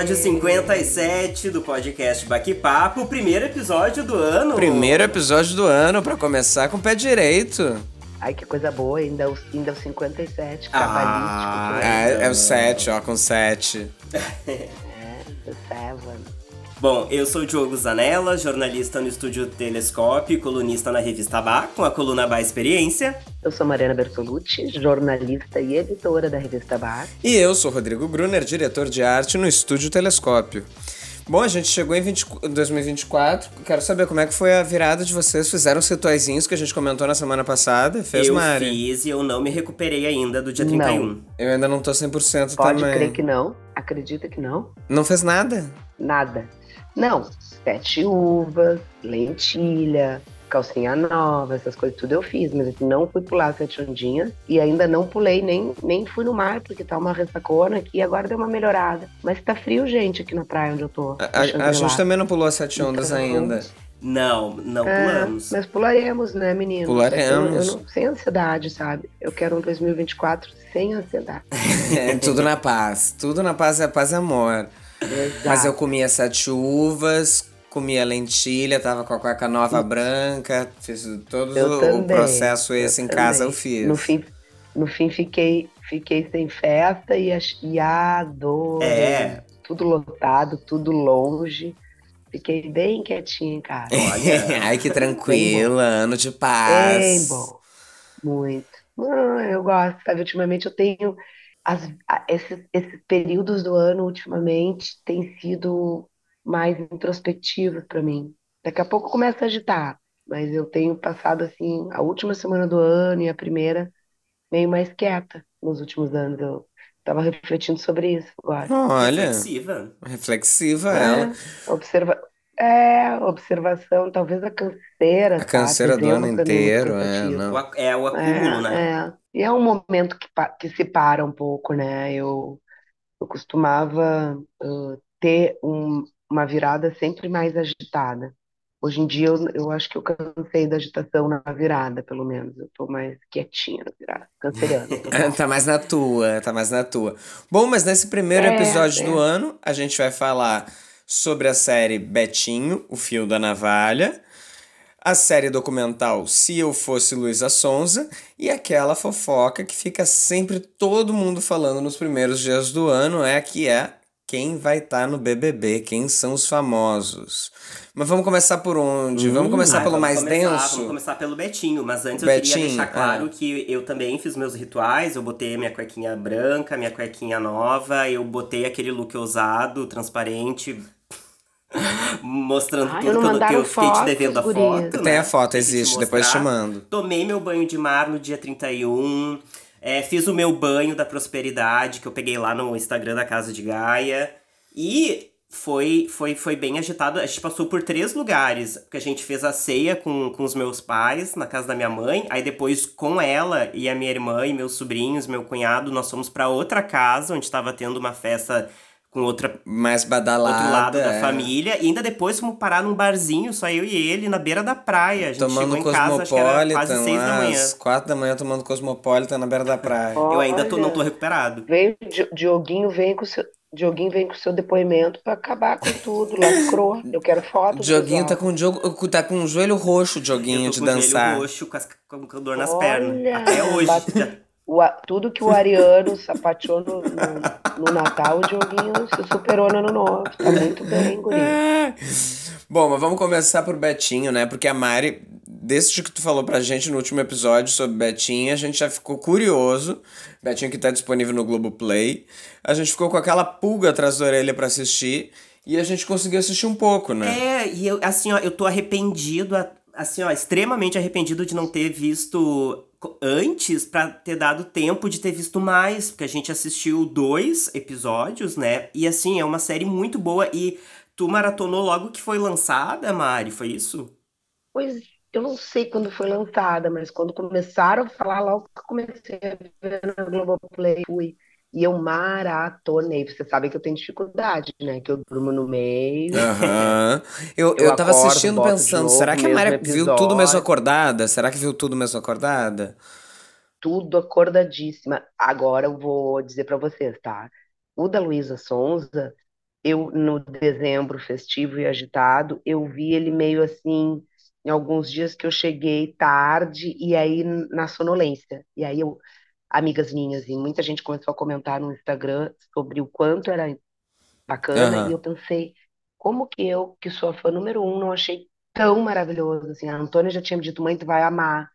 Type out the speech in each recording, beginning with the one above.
Episódio 57 do podcast Baque Papo, primeiro episódio do ano. Primeiro episódio do ano, pra começar com o pé direito. Ai, que coisa boa, ainda o, ainda o 57, Ah, cabalístico. é, é o 7, ó, com 7. é, the seven. Bom, eu sou o Diogo Zanella, jornalista no estúdio Telescópio e colunista na revista Bá, com a coluna Bá Experiência. Eu sou Mariana Bertolucci, jornalista e editora da revista Bar. E eu sou Rodrigo Brunner, diretor de arte no estúdio Telescópio. Bom, a gente chegou em 20 2024. Quero saber como é que foi a virada de vocês. Fizeram os rituaizinhos que a gente comentou na semana passada? Fez, eu Mari? fiz e eu não me recuperei ainda do dia 31. Eu ainda não tô 100% Pode também. crer que não, acredita que não, Não fez nada? nada. Não, sete uvas, lentilha, calcinha nova, essas coisas tudo eu fiz, mas assim, não fui pular sete ondinhas e ainda não pulei, nem, nem fui no mar, porque tá uma ressacona aqui e agora deu uma melhorada. Mas tá frio, gente, aqui na praia onde eu tô. A, a- a gente também não pulou as sete ondas Então, ainda. Não, não É, pulamos. mas pularemos, né, menino? Pularemos. Eu, eu não- sem ansiedade, sabe? Eu quero um 2024 sem ansiedade. É, tudo na paz. Tudo na paz é paz e amor. Exato. Mas eu comia sete uvas, comia lentilha, tava com a cueca nova branca, fiz todo Eu o, processo eu esse em também. casa eu fiz. No fim, no fim fiquei, fiquei sem festa e, e adorei. É. Tudo lotado, tudo longe. Fiquei bem quietinha em casa. Ai, que tranquila, ano de paz. Bem bom. Muito. Ah, eu gosto, sabe? Ultimamente eu tenho. As, esses, esses períodos do ano, ultimamente, têm sido mais introspectivos para mim. Daqui a pouco começa a agitar, mas eu tenho passado, assim, a última semana do ano e a primeira meio mais quieta nos últimos anos. Eu estava refletindo sobre isso agora. Olha, Reflexiva. reflexiva ela. É, observa... é, observação, talvez a canseira, A sabe? canseira do ano é inteiro, é, não. É o acúmulo, né? É, e é um momento que, que se para um pouco, né? Eu, eu costumava ah, ter um- uma virada sempre mais agitada. Hoje em dia eu, eu acho que eu cansei da agitação na virada, pelo menos. Eu tô mais quietinha na virada, canceriana. total. Tá mais na tua, tá mais na tua. Bom, mas nesse primeiro É, episódio é. do ano, a gente vai falar sobre a série Betinho, o Fio da Navalha, a série documental Se Eu Fosse Luísa Sonza e aquela fofoca que fica sempre todo mundo falando nos primeiros dias do ano, é que é quem vai estar no BBB, quem são os famosos. Mas vamos começar por onde? vamos Hum, começar ah, pelo vamos mais começar- denso? Vamos começar pelo Betinho, mas antes eu queria deixar claro é. que eu também fiz meus rituais, eu botei minha cuequinha branca, minha cuequinha nova, eu botei aquele look ousado, transparente, mostrando Ai, tudo não que eu, fiquei te devendo a foto. Tem né? a foto, que te existe, depois te mando. Tomei meu banho de mar no dia 31. É, fiz o meu banho da prosperidade que eu peguei lá no Instagram da Casa de Gaia. E foi, foi, foi bem agitado. A gente passou por três lugares. Porque a gente fez a ceia com, com os meus pais, na casa da minha mãe. Aí depois, com ela e a minha irmã e meus sobrinhos, meu cunhado, nós fomos pra outra casa, onde estava tendo uma festa com outra Mais badalada. outro lado da é. família. E ainda depois fomos parar num barzinho, só eu e ele, na beira da praia. A gente Tomando chegou em casa, acho que era quase seis da manhã. às quatro da manhã tomando Cosmopolitan na beira da praia. Eu ainda tô, Olha. não tô recuperado. Veio, Di- Dioguinho vem com o seu, Dioguinho vem com o seu depoimento pra acabar com tudo, lacrou. Eu quero foto. O Dioguinho tá com, o Diogo, tá com o joelho roxo, Dioguinho, tô de com o joelho dançar. roxo, com, as, com dor nas Olha, pernas. Até hoje. bate- O tudo que o Ariano sapateou no, no, no Natal, o Dioguinho se superou no Ano Novo. Tá muito bem, guri. Bom, mas vamos começar por Betinho, né? Porque a Mari, desde que tu falou pra gente no último episódio sobre Betinho, a gente já ficou curioso. Betinho que tá disponível no Globoplay. A gente ficou com aquela pulga atrás da orelha pra assistir. E a gente conseguiu assistir um pouco, né? É, e eu, assim, ó, eu tô arrependido, a- assim, ó, extremamente arrependido de não ter visto antes pra ter dado tempo de ter visto mais, porque a gente assistiu dois episódios, né? E assim, é uma série muito boa e tu maratonou logo que foi lançada, Mari, foi isso? Pois eu não sei quando foi lançada, mas quando começaram a falar, logo comecei a ver na Globoplay, fui. E eu maratonei. Você sabe que eu tenho dificuldade, né? Que eu durmo no meio, Aham. Eu, eu eu tava acordo, assistindo pensando, novo será que a mesmo Mari viu tudo mesmo episódio, acordada? Será que viu tudo mesmo acordada? tudo acordadíssima. Agora eu vou dizer pra vocês, tá? O da Luísa Sonza, eu no dezembro festivo e agitado, eu vi ele meio assim, em alguns dias que eu cheguei tarde e aí na sonolência. E aí eu, amigas minhas e muita gente começou a comentar no Instagram sobre o quanto era bacana e Aham. eu pensei, como que eu, que sou a fã número um, não achei tão maravilhoso assim. A Antônia já tinha me dito, mãe, tu vai amar.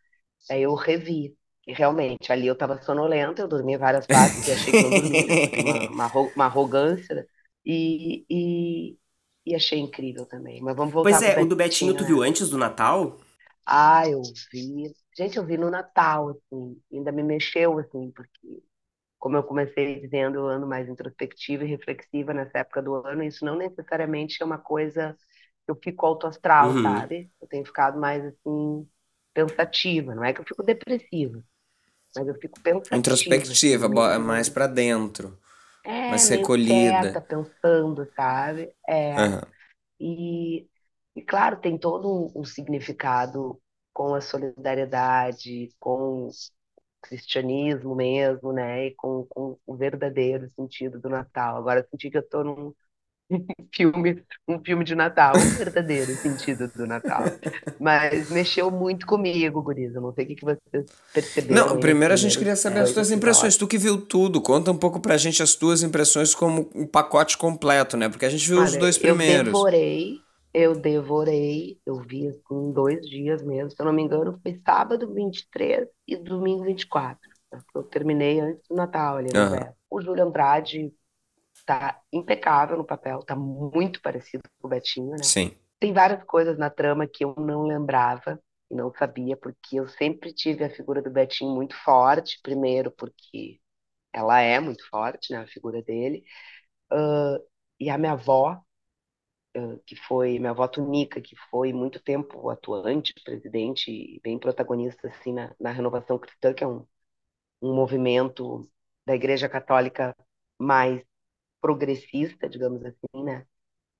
Aí eu revi. E realmente, ali eu estava sonolenta, eu dormi várias partes e achei que não dormi, né? Uma, uma, uma arrogância. né? E, e, e achei incrível também. Mas vamos Pois voltar pro é, o do Betinho Betinho, tu viu né? antes do Natal? Ah, eu vi. Gente, eu vi no Natal, assim. Ainda me mexeu, assim, porque, como eu comecei dizendo, eu ando mais introspectiva e reflexiva nessa época do ano. Isso não necessariamente é uma coisa que eu fico alto astral, Uhum. sabe? Eu tenho ficado mais, assim, pensativa. Não é que eu fico depressiva mas eu fico pensativa, assim, Introspectiva, bo- mais pra dentro, é, mais meio quieta, recolhida. pensando, sabe? É, Aham. e, e claro, tem todo um, um significado com a solidariedade, com o cristianismo mesmo, né? E com, com o verdadeiro sentido do Natal. Agora eu senti que eu tô num filme, um filme de Natal, o verdadeiro sentido do Natal. Mas mexeu muito comigo, Guriza. Não sei o que que vocês perceberam Não, primeiro a gente queria saber as dois tuas impressões. Tu que viu tudo, conta um pouco pra gente as tuas impressões como um pacote completo, né? Porque a gente viu os Olha, dois eu primeiros. devorei, eu devorei, eu vi assim, em dois dias mesmo, se eu não me engano, foi sábado 23 e domingo 24. né? Eu terminei antes do Natal ali, Aham. véspera. O Júlio Andrade tá impecável no papel, tá muito parecido com o Betinho, né? Sim. Tem várias coisas na trama que eu não lembrava e não sabia, porque eu sempre tive a figura do Betinho muito forte, primeiro porque ela é muito forte, né, a figura dele, Ah, e a minha avó que foi minha avó Tunica, que foi muito tempo atuante, presidente bem protagonista assim na, na Renovação Cristã, que é um, um movimento da Igreja Católica mais progressista, digamos assim, né?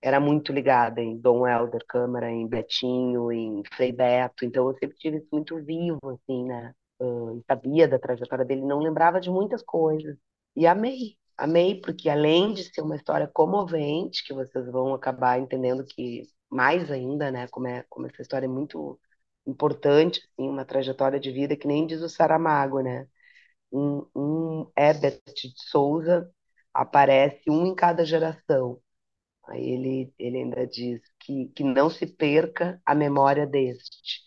Era muito ligada em Dom Helder Câmara, em Betinho, em Frei Beto, então eu sempre tive isso muito vivo, assim, né? Eu sabia da trajetória dele, não lembrava de muitas coisas. E amei, amei, porque além de ser uma história comovente, que vocês vão acabar entendendo que mais ainda, né, como é, como essa história é muito importante, assim, uma trajetória de vida que nem diz o Saramago, né? Um, um Herbert de Souza aparece um em cada geração. Aí ele, ele ainda diz que, que não se perca a memória deste.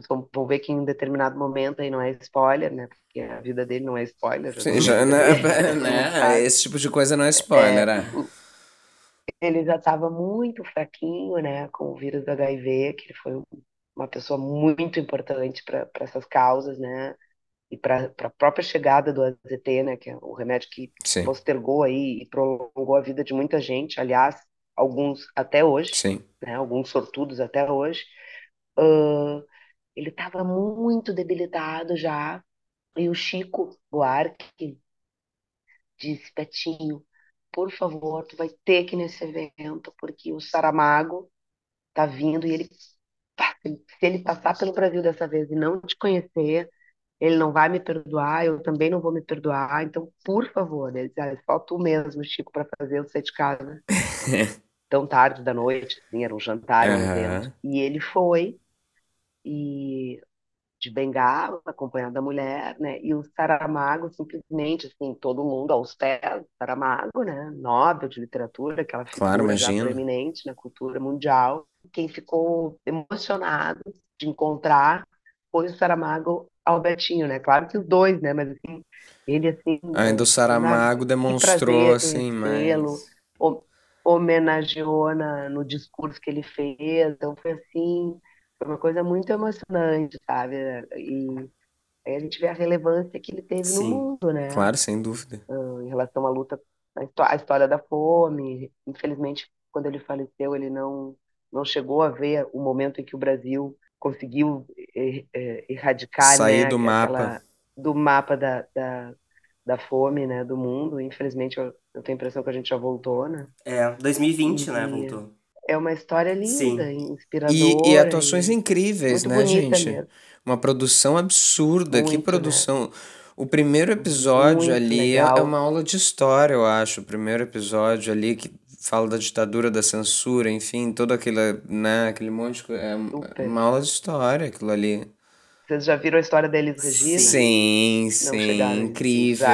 Vocês vão, vão ver que em um determinado momento aí não é spoiler, né? Porque a vida dele não é spoiler, Sim, vamos já, né, mundo né? Esse tipo de coisa não é spoiler, É, é. ele já estava muito fraquinho, né, com o vírus do HIV, que ele foi um- uma pessoa muito importante para essas causas, né, e para a própria chegada do AZT, né, que é o remédio que Sim, postergou aí e prolongou a vida de muita gente, aliás, alguns até hoje, sim. né, alguns sortudos até hoje. Ah, ele estava muito debilitado já, e o Chico Buarque disse, Betinho, por favor, tu vai ter que ir nesse evento, porque o Saramago tá vindo e ele, se ele passar pelo Brasil dessa vez e não te conhecer, ele não vai me perdoar, eu também não vou me perdoar, então, por favor, ele disse, ah, só tu mesmo, Chico, para fazer eu sair de casa. Tão tarde da noite, assim, era um jantar, um evento. E ele foi, e de bengala, acompanhado da mulher, né? E o Saramago, simplesmente, assim, todo mundo aos pés do Saramago, né? Nobel de literatura, aquela Claro, figura já imagino. proeminente na cultura mundial. Quem ficou emocionado de encontrar foi o Saramago Albertinho, né? Claro que os dois, né? Mas, assim, ele, assim, Ainda o sabe? Saramago demonstrou, prazer assim, mas... ho- homenageou na, no discurso que ele fez, então foi assim, foi uma coisa muito emocionante, sabe? E aí a gente vê a relevância que ele teve no Sim. mundo, né? Claro, sem dúvida. Em relação à luta, à histó- à história da fome. Infelizmente, quando ele faleceu, ele não não chegou a ver o momento em que o Brasil conseguiu eh, eh, erradicar Sair né, do aquela- mapa. do mapa da, da, da fome né, do mundo. Infelizmente, eu, eu tenho a impressão que a gente já voltou, né? É, 2020, né, E- voltou. É uma história Sim. linda, inspiradora. E, e atuações e incríveis, muito né, gente? mesmo. Uma produção absurda. que Muito, né? produção. O primeiro episódio Muito ali é, legal. é uma aula de história, eu acho. O primeiro episódio ali que fala da ditadura, da censura, enfim, todo aquele, né, aquele monte de coisa. É Super. uma aula de história aquilo ali. Vocês já viram a história da Elis Regina? Sim, Não sim, chegaram incrível.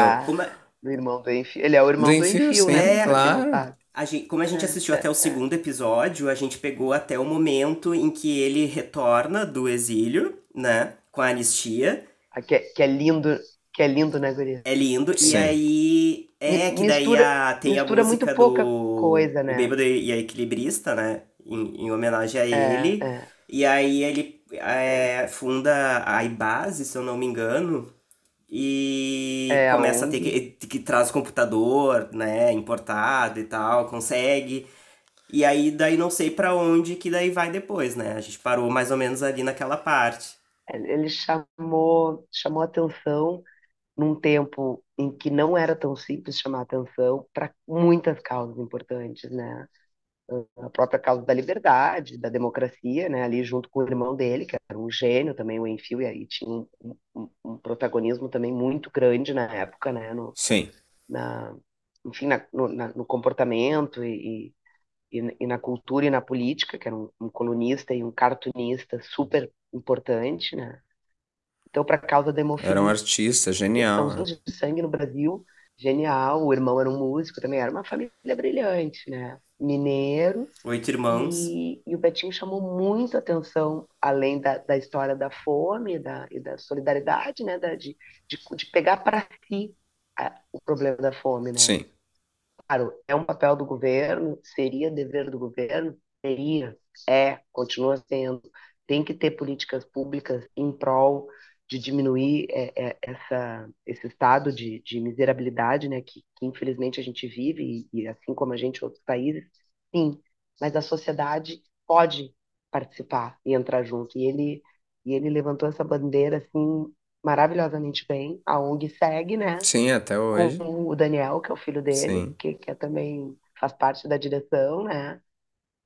Do irmão do Enfio. Ele é o irmão Do do, Enfio, Enfio, sim, né? É, claro. A gente, como a gente É, assistiu é, até o é. segundo episódio, a gente pegou até o momento em que ele retorna do exílio, né? Com a anistia. Ah, Que, é- que é lindo, que é lindo, né, Guria? É lindo. E Sim. aí. É que daí mistura- a, tem a mistura música muito pouca do coisa, né? O Bêbado e a Equilibrista, né? Em, em homenagem a É, ele. é. E aí ele é, funda a Ibase, se eu não me engano. E É, a começa a ter ONG. que, que traz computador, né, importado e tal, consegue. E aí daí não sei pra onde que daí vai depois, né? A gente parou mais ou menos ali naquela parte. Ele chamou, chamou atenção num tempo em que não era tão simples chamar atenção para muitas causas importantes, né? A própria causa da liberdade, da democracia, né? Ali junto com o irmão dele, que era um gênio também, o Enfio, e aí tinha um, um- um protagonismo também muito grande na época, né? No, Sim. na, enfim, na, no, na- no comportamento e, e, e na cultura e na política, que era um, um colunista e um cartunista super importante, né? Então, para a causa da hemofilia, Era um artista genial. né? de sangue no Brasil, genial. O irmão era um músico também, era uma família brilhante, né? Mineiro. Oito irmãos. E, e o Betinho chamou muito atenção, além da, da história da fome e da, e da solidariedade, né? Da, de, de, de pegar para si a- o problema da fome, né? Sim. Claro, é um papel do governo, seria dever do governo, seria, é, continua sendo. Tem que ter políticas públicas em prol de diminuir é, é, essa, esse estado de, de miserabilidade, né, que, que infelizmente a gente vive, e, e assim como a gente outros países, sim, mas a sociedade pode participar e entrar junto. E ele, e ele levantou essa bandeira assim maravilhosamente bem. A ONG segue, né? Sim, até hoje. com o Daniel, que é o filho dele, que, que é também faz parte da direção, né?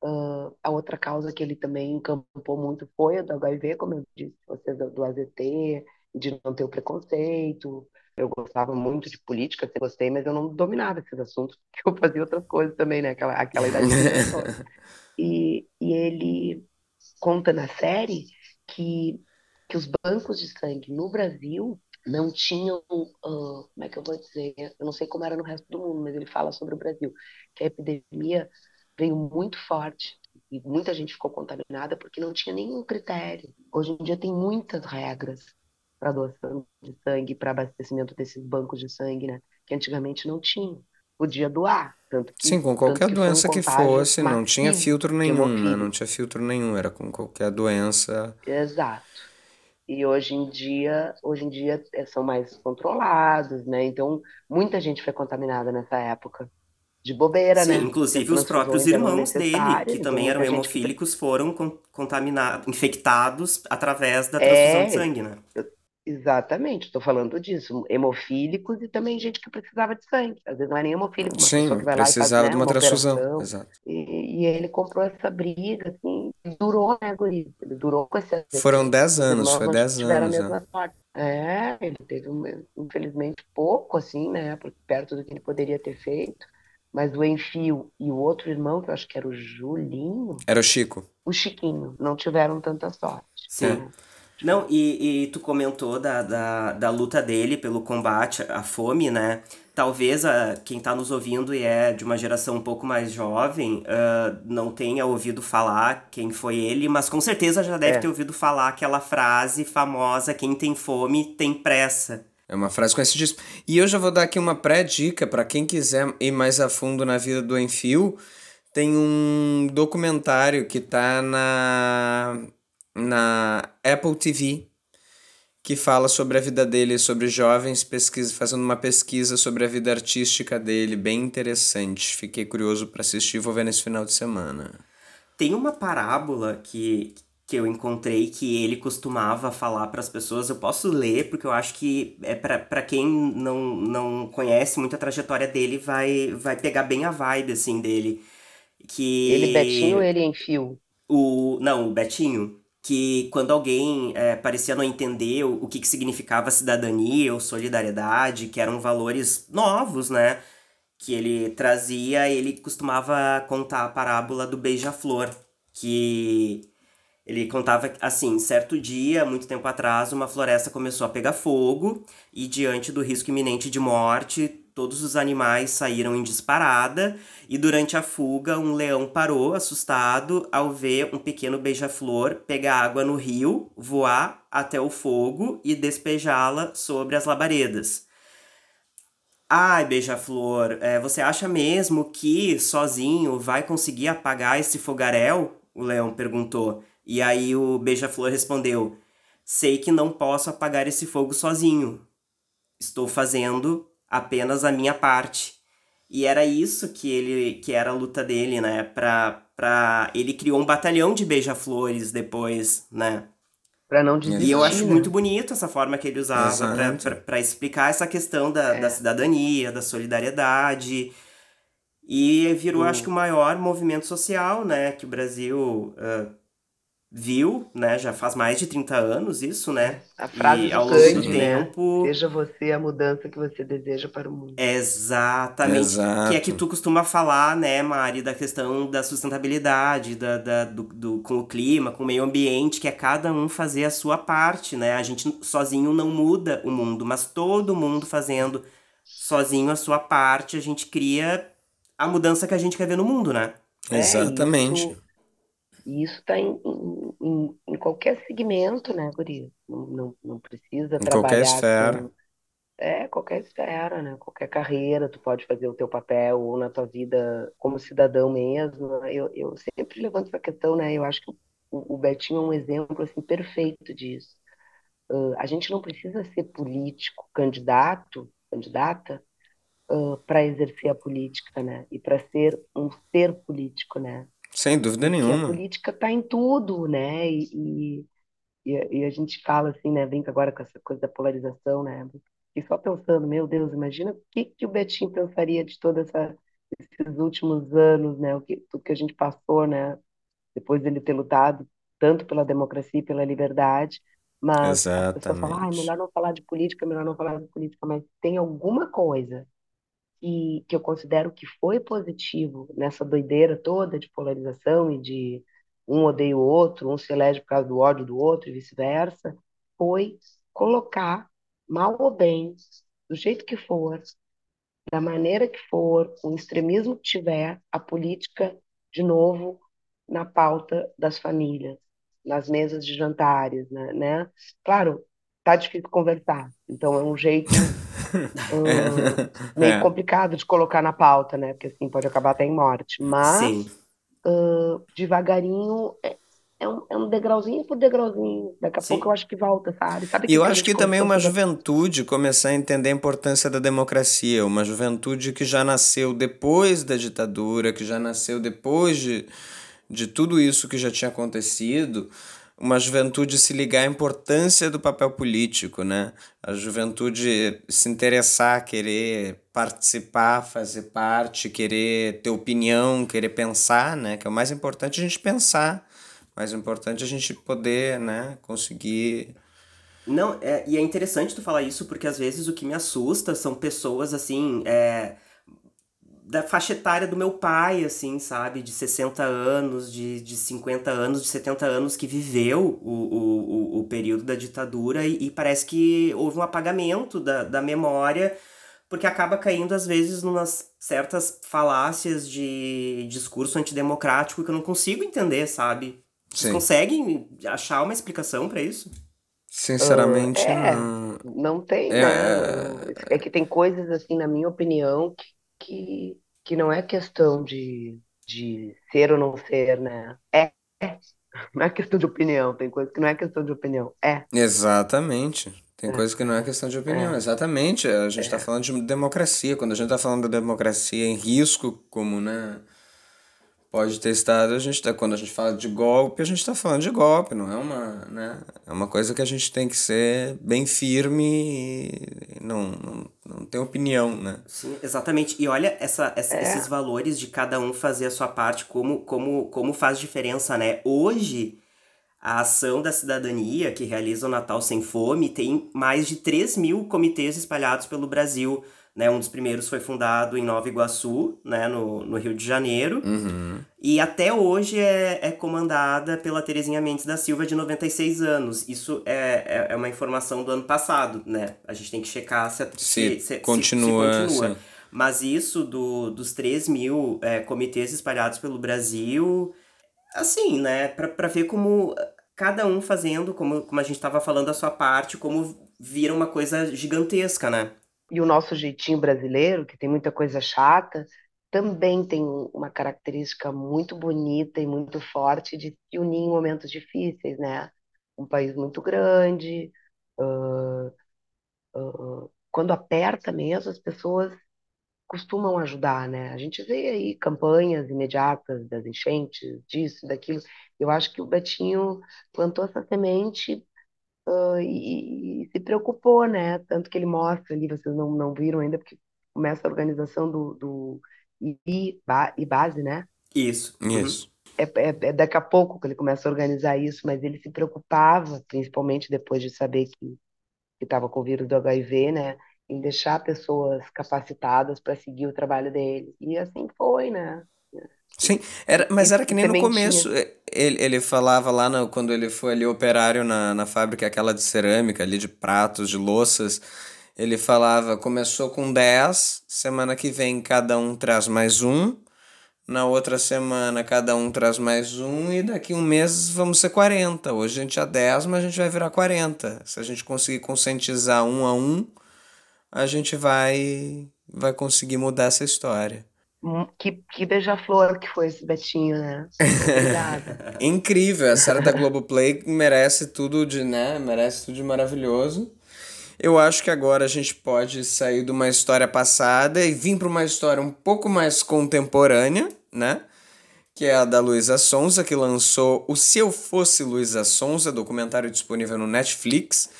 Ah, a outra causa que ele também encampou muito foi a do HIV, como eu disse, você do, AZT, de não ter o preconceito. Eu gostava muito de política, sempre gostei, mas eu não dominava esses assuntos, porque eu fazia outras coisas também, né? Aquela, aquela idade. E, e ele conta na série que, que os bancos de sangue no Brasil não tinham, ah, como é que eu vou dizer? Eu não sei como era no resto do mundo, mas ele fala sobre o Brasil, que a epidemia veio muito forte e muita gente ficou contaminada porque não tinha nenhum critério. Hoje em dia tem muitas regras para doação de sangue, para abastecimento desses bancos de sangue, né? Que antigamente não tinha. Podia doar, tanto que Sim, com qualquer que foi um doença que fosse, não tinha filtro nenhum, né? Não tinha filtro nenhum, era com qualquer doença. Exato. E hoje em dia, hoje em dia eh, são mais controlados, né? Então, muita gente foi contaminada nessa época. De bobeira, Sim, né? inclusive os próprios irmãos dele, que então também eram muita gente hemofílicos, foram con- contaminados, infectados através da É, transfusão de sangue, né? Exatamente, estou falando disso. Hemofílicos e também gente que precisava de sangue. Às vezes não é nem hemofílico, uma pessoa Sim, que vai lá e faz, precisava né, de uma uma transfusão. Exato. E, e ele comprou essa briga, assim, e durou, né, guri? Ele durou com esse Foram 10 Os anos, foi não 10 tiveram a anos, mesma né? sorte. É, ele teve, infelizmente, pouco, assim, né? Perto do que ele poderia ter feito. Mas o Enfio e o outro irmão, que eu acho que era o Julinho, Era o Chico. o Chiquinho, não tiveram tanta sorte. Sim. né? Não, e, e tu comentou da, da, da luta dele pelo combate à fome, né? Talvez a, quem tá nos ouvindo e é de uma geração um pouco mais jovem ah, não tenha ouvido falar quem foi ele, mas com certeza já deve É. ter ouvido falar aquela frase famosa: quem tem fome tem pressa. É uma frase conhecidíssima. E eu já vou dar aqui uma pré-dica para quem quiser ir mais a fundo na vida do Enfio. Tem um documentário que tá na, na Apple TV que fala sobre a vida dele, sobre jovens, pesquisa, fazendo uma pesquisa sobre a vida artística dele, bem interessante. Fiquei curioso para assistir, vou ver nesse final de semana. Tem uma parábola que, que eu encontrei que ele costumava falar para as pessoas. Eu posso ler, porque eu acho que é para quem não, não conhece muito a trajetória dele, vai, vai pegar bem a vibe, assim, dele. Que... Ele Betinho ou ele em fio? O, não, o Betinho. Que quando alguém é, parecia não entender o, o que, que significava cidadania ou solidariedade, que eram valores novos, né? Que ele trazia, ele costumava contar a parábola do beija-flor. Que ele contava assim: certo dia, muito tempo atrás, uma floresta começou a pegar fogo e, diante do risco iminente de morte, todos os animais saíram em disparada. E durante a fuga, um leão parou, assustado, ao ver um pequeno beija-flor pegar água no rio, voar até o fogo e despejá-la sobre as labaredas. Ai, beija-flor, é, você acha mesmo que sozinho vai conseguir apagar esse fogaréu? O leão perguntou. E aí o beija-flor respondeu: Sei que não posso apagar esse fogo sozinho. Estou fazendo apenas a minha parte. E era isso que ele que era a luta dele, né? Pra, pra... Ele criou um batalhão de beija-flores depois, né? Pra não desistir. E eu acho né? muito bonito essa forma que ele usava pra, pra, pra explicar essa questão da, É. da cidadania, da solidariedade. E virou, Hum. acho que, o maior movimento social, né? Que o Brasil ah, viu, né? Já faz mais de 30 anos isso, né? A frase e do ao longo do né? tempo... Seja você a mudança que você deseja para o mundo. Exatamente. Exato. Que é que tu costuma falar, né, Mari, da questão da sustentabilidade, da, da, do, do, com o clima, com o meio ambiente, que é cada um fazer a sua parte, né? A gente sozinho não muda o mundo, mas todo mundo fazendo sozinho a sua parte, a gente cria a mudança que a gente quer ver no mundo, né? É, Exatamente. isso- E isso está em, em, em- em qualquer segmento, né, Guri? Não, não, não precisa Em qualquer trabalhar esfera. com- É, qualquer esfera, né? Qualquer carreira, tu pode fazer o teu papel ou na tua vida como cidadão mesmo. Eu, eu sempre levanto essa questão, né? Eu acho que o, o Betinho é um exemplo, assim, perfeito disso. Ah, a gente não precisa ser político, candidato, candidata, para exercer a política, né? E para ser um ser político, né? Sem dúvida Porque a nenhuma. política está em tudo, né? E, e, e a- gente fala assim, né? Brinca agora com essa coisa da polarização, né? E só pensando, meu Deus, imagina o que, que o Betinho pensaria de todos esses últimos anos, né? O que, o que a gente passou, né? Depois dele ter lutado tanto pela democracia e pela liberdade, mas a pessoa fala, ah, é Exatamente. melhor não falar de política, é melhor não falar de política, mas tem alguma coisa que, que eu considero que foi positivo nessa doideira toda de polarização e de um odeia o outro, um se elege por causa do ódio do outro e vice-versa, foi colocar, mal ou bem, do jeito que for, da maneira que for, o extremismo que tiver, a política, de novo, na pauta das famílias, nas mesas de jantares, né? né? Claro, tá difícil conversar, então é um jeito hum, meio É. complicado de colocar na pauta, né? Porque assim pode acabar até em morte. Mas Sim. devagarinho é, é um, é um degrauzinho por degrauzinho. Daqui a Sim. pouco eu acho que volta, sabe? Sabe E eu acho que também uma juventude começar a entender a importância da democracia, uma juventude que já nasceu depois da ditadura, que já nasceu depois de, de tudo isso que já tinha acontecido, uma juventude se ligar à importância do papel político, né? A juventude se interessar, querer participar, fazer parte, querer ter opinião, querer pensar, né? Que é o mais importante a gente pensar, mais importante a gente poder, né, conseguir Não, é, e é interessante tu falar isso porque às vezes o que me assusta são pessoas assim, é, da faixa etária do meu pai, assim, sabe? De 60 anos, de, de 50 anos, de 70 anos, que viveu o, o, o, o período da ditadura e, e parece que houve um apagamento da, da memória, porque acaba caindo às vezes numas certas falácias de discurso antidemocrático que eu não consigo entender, sabe? Vocês Sim. conseguem achar uma explicação pra isso? Sinceramente, é. não. Não tem, É. né? É que tem coisas, assim, na minha opinião, que, que, que não é questão de, de ser ou não ser, né? É, é. Não é questão de opinião, tem coisa que não é questão de opinião. É. Exatamente. Tem coisa que não é questão de opinião. Exatamente. A gente está falando de democracia. Quando a gente está falando da democracia em risco, como, né? Pode ter estado, a gente tá, quando a gente fala de golpe, a gente está falando de golpe, não é uma, né? É uma coisa que a gente tem que ser bem firme e não, não, não tem opinião, né? Sim, exatamente. E olha essa, essa É. esses valores de cada um fazer a sua parte, como, como, como faz diferença, né? Hoje, a ação da cidadania que realiza o Natal Sem Fome tem mais de 3 mil comitês espalhados pelo Brasil. Né? Um dos primeiros foi fundado em Nova Iguaçu, né? no, no Rio de Janeiro. Uhum. E até hoje é, é comandada pela Terezinha Mendes da Silva, de 96 anos. Isso é, é, é uma informação do ano passado, né? A gente tem que checar se, Se continua, sim. Mas isso do, dos 3 mil é, comitês espalhados pelo Brasil, assim, né? Pra ver como cada um fazendo, como, como a gente tava falando, a sua parte, como vira uma coisa gigantesca, né? E o nosso jeitinho brasileiro, que tem muita coisa chata, também tem um- uma característica muito bonita e muito forte de se unir em momentos difíceis, né? Um país muito grande, ah, ah, quando aperta mesmo, as pessoas costumam ajudar, né? A gente vê aí campanhas imediatas das enchentes, disso, daquilo. Eu acho que o Betinho plantou essa semente e, e se preocupou, né? Tanto que ele mostra ali, vocês não, não viram ainda, porque começa a organização do, do I, Ba- IBASE, né? Isso. Uhum. Isso. É, é, é daqui a pouco que ele começa a organizar isso, mas ele se preocupava, principalmente depois de saber que estava com o vírus do HIV, né? Em deixar pessoas capacitadas para seguir o trabalho dele. E assim foi, né? Sim, era, mas era que nem no começo. eh, Ele, ele falava lá no, quando ele foi ali operário na, na fábrica, aquela de cerâmica, ali de pratos, de louças. Ele falava, começou com 10, semana que vem cada um traz mais um, na outra semana cada um traz mais um, e daqui um mês vamos ser 40. Hoje a gente é 10, mas a gente vai virar 40. Se a gente conseguir conscientizar um a um, a gente vai, vai conseguir mudar essa história. Que, que beija-flor que foi esse Betinho, né? Obrigada. Incrível, a série da Globoplay merece tudo de, né? Merece tudo de maravilhoso. Eu acho que agora a gente pode sair de uma história passada e vir para uma história um pouco mais contemporânea, né? Que é a da Luísa Sonza, que lançou o Se Eu Fosse Luísa Sonza, documentário disponível no Netflix,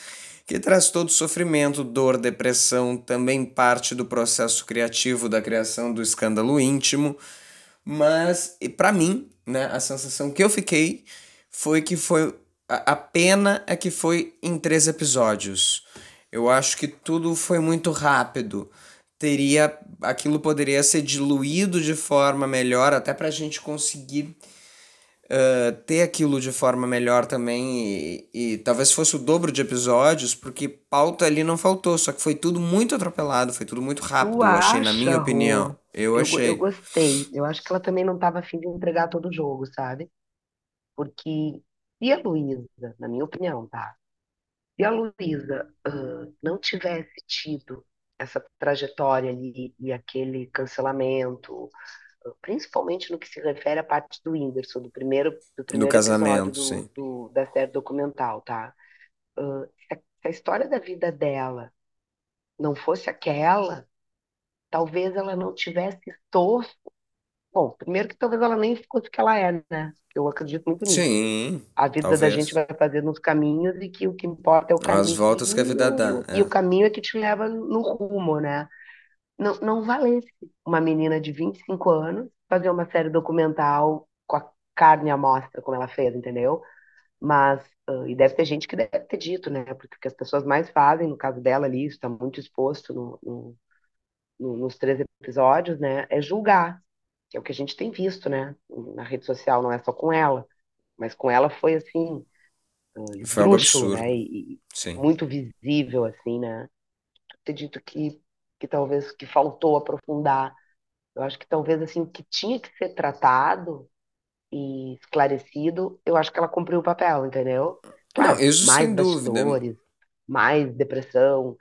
que traz todo sofrimento, dor, depressão, também parte do processo criativo da criação do escândalo íntimo. Mas, para mim, né, a sensação que eu fiquei foi que foi. A, a pena é que foi em três episódios. Eu acho que tudo foi muito rápido. Teria. Aquilo poderia ser diluído de forma melhor, até pra gente conseguir uh, ter aquilo de forma melhor também. E, e talvez fosse o dobro de episódios, porque pauta ali não faltou. Só que foi tudo muito atropelado, foi tudo muito rápido, Tu eu achei, na minha Rô? opinião. Eu, Eu, achei. eu gostei. Eu acho que ela também não estava afim de entregar todo o jogo, sabe? Porque se a Luísa, na minha opinião, tá? Se a Luísa ah, não tivesse tido essa trajetória ali e aquele cancelamento, principalmente no que se refere à parte do Whindersson, do primeiro, do primeiro casamento, episódio do, sim. do- da série documental, tá? Ah, se a, história da vida dela não fosse aquela, talvez ela não tivesse estofo. Bom, primeiro que talvez ela nem fosse o que ela é, né? Eu acredito muito nisso. Sim, A vida da talvez. gente vai fazendo uns caminhos e que o que importa é o As caminho. voltas que a vida dá, E é. o caminho é que te leva no rumo, né? Não, não valesse uma menina de 25 anos fazer uma série documental com a carne à mostra, como ela fez, entendeu? Mas, ah, e deve ter gente que deve ter dito, né? Porque o que as pessoas mais fazem, no caso dela ali, isso está muito exposto no, no- no- nos três episódios, né? É julgar, que é o que a gente tem visto, né? Na rede social, não é só com ela, mas com ela foi assim, Foi algo esdrúxulo, absurdo. né? E, e muito visível, assim, né? Acredito que, que talvez que faltou aprofundar. Eu acho que talvez assim, que tinha que ser tratado e esclarecido, eu acho que ela cumpriu o papel, entendeu? Claro, Não, isso mais sem dúvida. bastidores, mais depressão,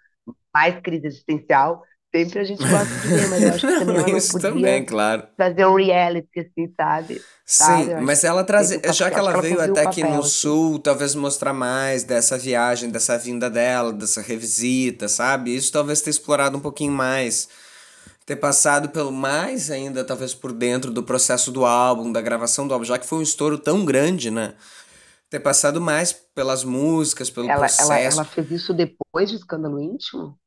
mais crise existencial, sempre a gente gosta de ver, mas eu acho que também ela não Isso podia também, claro. fazer um reality, assim, sabe? Sabe? Sim, acho mas ela trazer, já que ela ela veio até aqui papel, no assim. sul, talvez mostrar mais dessa viagem, dessa vinda dela, dessa revisita, sabe? Isso talvez ter explorado um pouquinho mais. ter passado pelo mais ainda, talvez por dentro do processo do álbum, da gravação do álbum, já que foi um estouro tão grande, né? Ter passado mais pelas músicas, pelo Ela, ela, processo. ela fez isso depois de Escândalo Íntimo?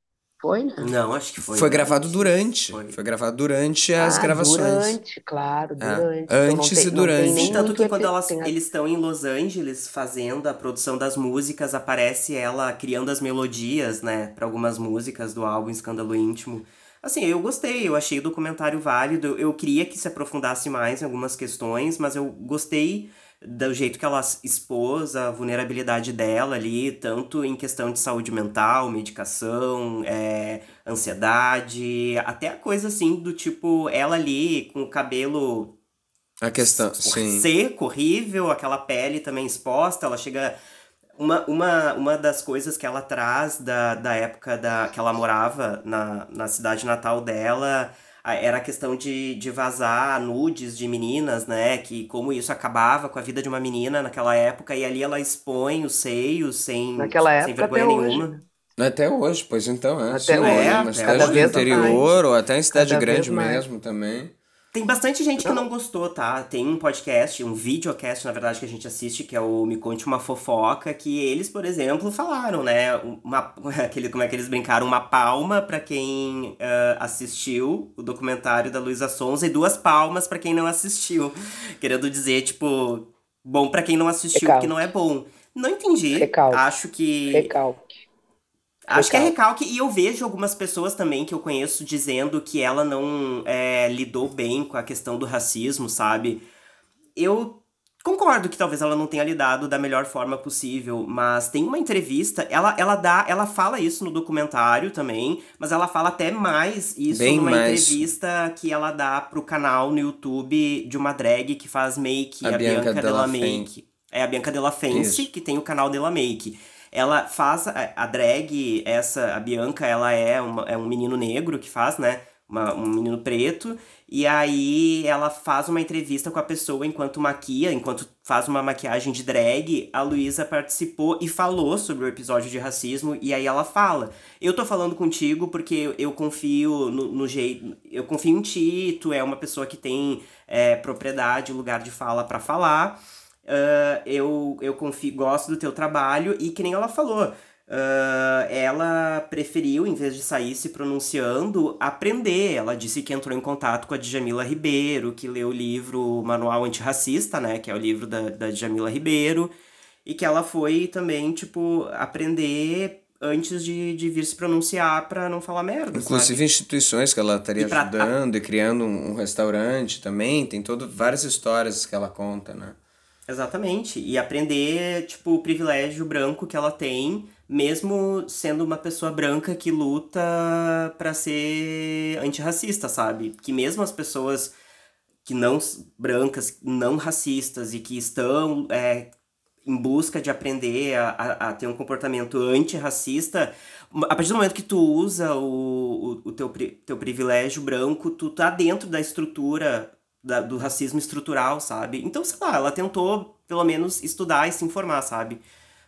Foi, né? Não, acho que foi. Foi gravado durante. Foi. Foi gravado durante as Ah, gravações. durante, claro, É, durante. Não antes tem- e durante. nem tanto que quando elas, tem eles estão em Los Angeles fazendo a produção das músicas, aparece ela criando as melodias, né, para algumas músicas do álbum Escândalo Íntimo. Assim, eu gostei, eu achei o documentário válido. Eu, eu queria que se aprofundasse mais em algumas questões, mas eu gostei do jeito que ela expôs a vulnerabilidade dela ali, tanto em questão de saúde mental, medicação, é, ansiedade, até a coisa assim do tipo, ela ali com o cabelo A questão, sim. seco, horrível, aquela pele também exposta, ela chega. Uma, uma, uma das coisas que ela traz da, da época da, que ela morava na, na cidade natal dela era a questão de, de vazar nudes de meninas, né? Que como isso acabava com a vida de uma menina naquela época, e ali ela expõe os seios sem, Naquela sem época vergonha até hoje, nenhuma. né? Até hoje, pois então, é. Até sim, hoje. é, uma cidade do interior, ou até em cidade Cada grande mais. mesmo também. Tem bastante gente que Não. gostou, tá? Tem um podcast, um videocast, na verdade, que a gente assiste, que é o Me Conte Uma Fofoca, que eles, por exemplo, falaram, né? Uma, aquele, como é que eles brincaram? Uma palma pra quem ah, assistiu o documentário da Luísa Sonza e duas palmas pra quem não assistiu. Querendo dizer, tipo, bom pra quem não assistiu, Recalque. que não é bom. Não entendi. Recalque. Acho que. Recalque. Acho que é Recalque. e eu vejo algumas pessoas também que eu conheço dizendo que ela não é, lidou bem com a questão do racismo, sabe? Eu concordo que talvez ela não tenha lidado da melhor forma possível, mas tem uma entrevista, ela, ela dá, ela fala isso no documentário também, mas ela fala até mais isso Bem numa mais. entrevista que ela dá pro canal no YouTube de uma drag que faz make, A a, Bianca Bianca, Della Make. É a Bianca Della Fence, Isso. que tem o canal Della Make. Ela faz a, a drag, essa, a Bianca, ela é, uma, é um menino negro que faz, né? Uma- um menino preto. E aí ela faz uma entrevista com a pessoa enquanto maquia, enquanto faz uma maquiagem de drag. A Luísa participou e falou sobre o episódio de racismo. E aí ela fala: Eu tô falando contigo porque eu, confio no, no jeito. Eu confio em ti, tu é uma pessoa que tem é, propriedade, lugar de fala pra falar. Ah, eu, eu confio, gosto do teu trabalho e que nem ela falou. ah, ela preferiu, em vez de sair se pronunciando, aprender. Ela disse que entrou em contato com a Djamila Ribeiro, que leu o livro Manual Antirracista, né? Que é o livro da, da Djamila Ribeiro. E que ela foi também, tipo, aprender antes de, de vir se pronunciar pra não falar merda. sabe? Inclusive instituições que ela estaria E pra- ajudando e criando um, um restaurante também. Tem todo, várias histórias que ela conta, né? Exatamente. E aprender, tipo, o privilégio branco que ela tem, mesmo sendo uma pessoa branca que luta pra ser antirracista, sabe? Que mesmo as pessoas que não brancas, não racistas e que estão é, em busca de aprender a, a, a ter um comportamento antirracista, a partir do momento que tu usa o, o, o teu, teu privilégio branco, tu tá dentro da estrutura da- do racismo estrutural, sabe? Então, sei lá, ela tentou pelo menos estudar e se informar, sabe?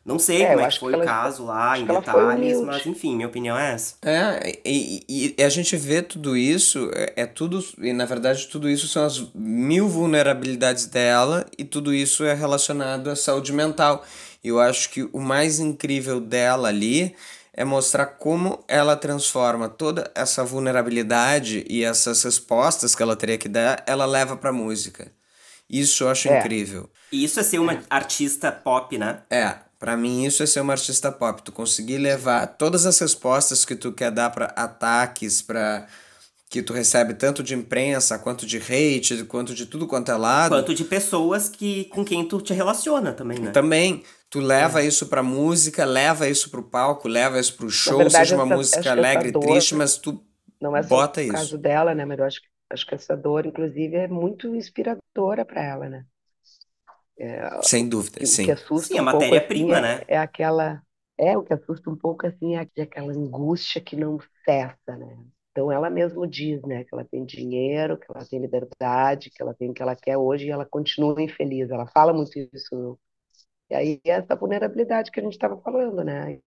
Não sei É, como é que foi que o ela- caso lá, em detalhes, mas enfim, minha opinião é essa. É, e, e- e a gente vê tudo isso, é, é tudo, e na verdade tudo isso são as mil vulnerabilidades dela, e tudo isso é relacionado à saúde mental. E eu acho que o mais incrível dela ali é mostrar como ela transforma toda essa vulnerabilidade e essas respostas que ela teria que dar, ela leva pra música. Isso eu acho É. incrível. E isso é ser uma artista pop, né? É, pra mim isso é ser uma artista pop. Tu conseguir levar todas as respostas que tu quer dar pra ataques, pra que tu recebe tanto de imprensa, quanto de hate, quanto de tudo quanto é lado. Quanto de pessoas que com quem tu te relaciona também, né? Também, tu leva isso pra música, leva isso pro palco, leva isso pro show, verdade, seja uma essa- música alegre, dor- triste, mas tu Não é só bota o isso. caso dela, né? Mas eu acho que, acho que essa dor, inclusive, é muito inspiradora para ela, né? Sem dúvida, Que- O sim. que assusta Sim, a um pouco matéria-prima, assim, né? é, é aquela. É, o que assusta um pouco assim é aquela angústia que não cessa, né? Então ela mesma diz, né, que ela tem dinheiro, que ela tem liberdade, que ela tem o que ela quer hoje e ela continua infeliz. Ela fala muito isso. E aí essa vulnerabilidade que a gente estava falando, né? Acho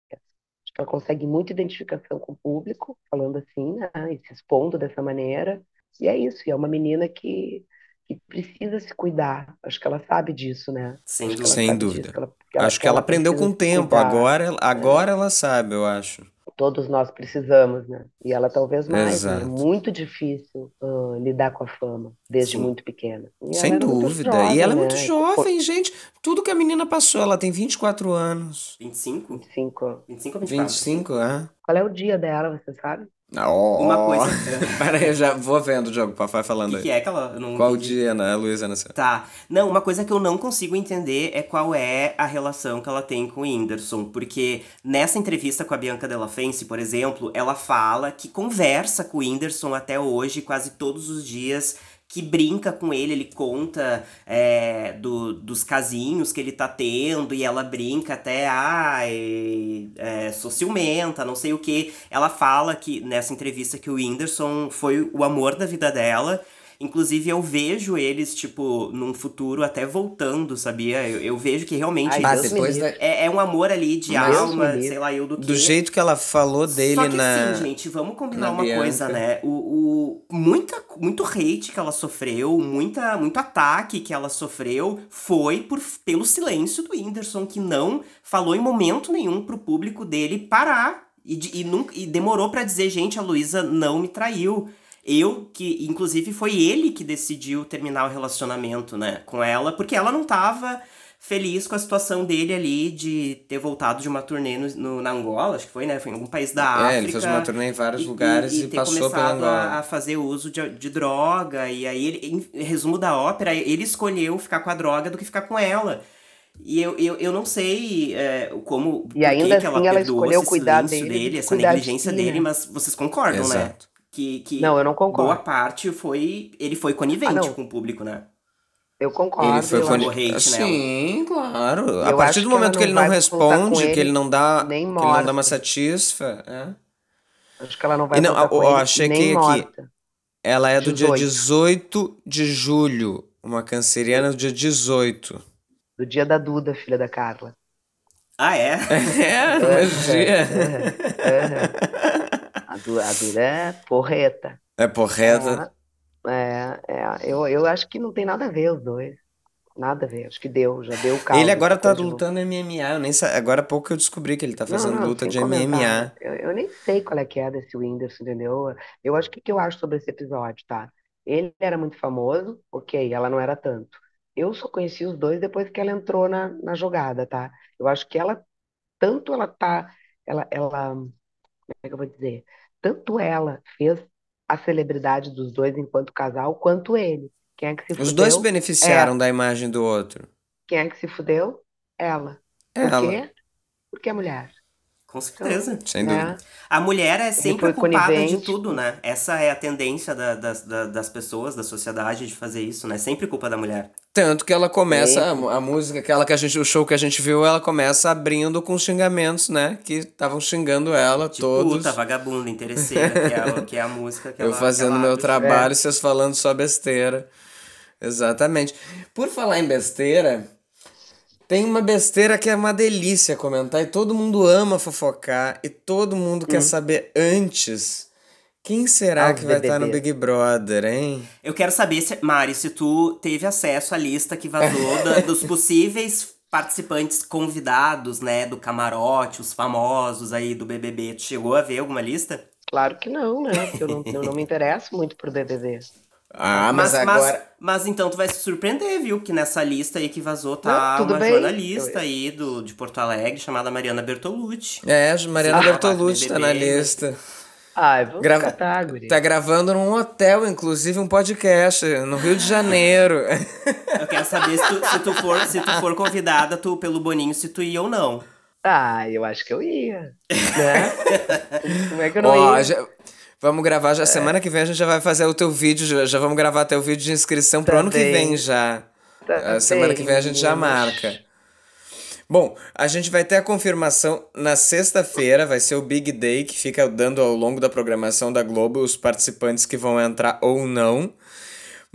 ela consegue muita identificação com o público, falando assim, né, e se expondo dessa maneira. E é isso, e é uma menina que, que precisa se cuidar. Acho que ela sabe disso, né? Sem dúvida. ela Sem sabe dúvida. disso, que ela- que ela- Acho que ela aprendeu com o tempo. Agora, agora ela sabe, eu acho. Todos nós precisamos, né? E ela talvez mais, né? É muito difícil ah, lidar com a fama desde Sim. muito pequena. E Sem dúvida. jovem, e ela é né? muito jovem, gente. Tudo que a menina passou, ela tem 24 anos. 25? 25. 25 ou 24? 25, é? Qual é o dia dela, você sabe? Oh. Uma coisa. Pera aí, eu já vou vendo o jogo, papai falando que, aí. que é que ela. eu não Qual entendi. dia, né? A Luísa nasceu. Tá. Não, uma coisa que eu não consigo entender é qual é a relação que ela tem com o Whindersson. Porque nessa entrevista com a Bianca Della Fence, por exemplo, ela fala que conversa com o Whindersson até hoje, quase todos os dias. Que brinca com ele, ele conta é, do, dos casinhos que ele tá tendo, e ela brinca até, ai, é, sou ciumenta, não sei o que. Ela fala que nessa entrevista que o Whindersson foi o amor da vida dela. Inclusive, eu vejo eles, tipo, num futuro até voltando, sabia? Eu, eu vejo que realmente Ai, me depois da- é, é um amor ali de Mas- alma, Deus livre. sei lá eu do que. Do jeito que ela falou dele Só que na. assim, gente, vamos combinar na uma Bianca. coisa, né? O, o, muita, muito hate que ela sofreu, muita, muito ataque que ela sofreu foi por, pelo silêncio do Whindersson, que não falou em momento nenhum pro público dele parar. E, de- e, nunca, e demorou pra dizer, gente, a Luísa não me traiu. Eu, que inclusive foi ele que decidiu terminar o relacionamento, né, com ela, porque ela não tava feliz com a situação dele ali de ter voltado de uma turnê no, no- na Angola, acho que foi, né? Foi em algum país da África. É, ele fez uma turnê em vários e- lugares e, ter passou pela começado Angola. a, a fazer uso de, de droga. E aí, ele, em resumo da ópera, ele escolheu ficar com a droga do que ficar com ela. E eu, eu, eu não sei é, como. por E ainda que que ela assim ela perdoou escolheu esse cuidar dele, dele, essa cuidar de negligência si, dele, né? mas vocês concordam, né? Que, que Não, eu não boa concordo. parte foi. Ele foi conivente Ah, com o público, né? Eu concordo. Ele foi eu jogou hate Sim, claro. A Eu partir acho do momento que ele não responde, que ele não dá, nem que ele não dá uma morta. satisfa, é. Acho que ela não vai E não, ó, ele achei que aqui- morta. Ela é do dia 18. 18 de julho, uma canceriana do dia 18. Do dia da Duda, filha da Carla. Ah, é? É, dia. É. A, Du- a Duda é porreta. É porreta. É, é, eu, eu acho que não tem nada a ver os dois. Nada a ver. Acho que deu, já deu o caldo. Ele agora tá novo. lutando MMA, eu nem sa... agora há pouco eu descobri que ele tá Não, fazendo não, luta sem de comentar. MMA. Eu, eu nem sei qual é que é desse Whindersson, entendeu? Eu acho que o que eu acho sobre esse episódio, tá? Ele era muito famoso, ok, ela não era tanto. Eu só conheci os dois depois que ela entrou na, na jogada, tá? Eu acho que ela, tanto ela tá, ela, ela, como é que eu vou dizer? Tanto ela fez a celebridade dos dois enquanto casal, quanto ele. Quem é que se Os dois se fudeu? beneficiaram da imagem do outro. Quem é que se fudeu? Ela. Por Ela, quê? Porque é mulher, Com certeza. sem né? dúvida. A mulher é sempre culpada de tudo, né? Essa é a tendência da- das, da- das pessoas, da sociedade de fazer isso, né? Sempre culpa da mulher. Tanto que ela começa, a, a música, aquela que a gente, o show que a gente viu, ela começa abrindo com xingamentos, né? Que estavam xingando ela Tipo, todos. puta, vagabunda, interesseira, que é, a- que é a música que Eu ela fazendo ela meu abre. trabalho, vocês falando só besteira. Exatamente. Por falar em besteira, tem uma besteira que é uma delícia comentar e todo mundo ama fofocar e todo mundo Hum. quer saber antes quem será que vai estar no BBB. Big Brother, hein? Eu quero saber, se, Mari, se tu teve acesso à lista que vazou da- dos possíveis participantes convidados, né? Do camarote, os famosos aí do BBB. Tu chegou a ver alguma lista? Claro que não, né? Porque eu não, eu não me interesso muito por BBB. Ah, mas, agora. mas então tu vai se surpreender, viu? Que nessa lista aí que vazou tá Não, uma bem. jornalista Eu- aí do, de Porto Alegre chamada Mariana Bertolucci. É, Mariana Ah, Bertolucci tá na né? lista. Ai, vamos Grava- catar, guri. Tá gravando num hotel, inclusive um podcast, no Rio de Janeiro. Eu quero saber se tu, se tu for, se tu for convidada tu, pelo Boninho, se tu ia ou não. Ah, eu acho que eu ia. Né? Como é que eu não Ó, ia? já- vamos gravar já semana que vem, a gente já vai fazer o teu vídeo, já, já vamos gravar teu vídeo de inscrição pro Tá ano que vem já. Tá A semana que vem a gente já marca. Bom, a gente vai ter a confirmação na sexta-feira, vai ser o Big Day, que fica dando ao longo da programação da Globo os participantes que vão entrar ou não.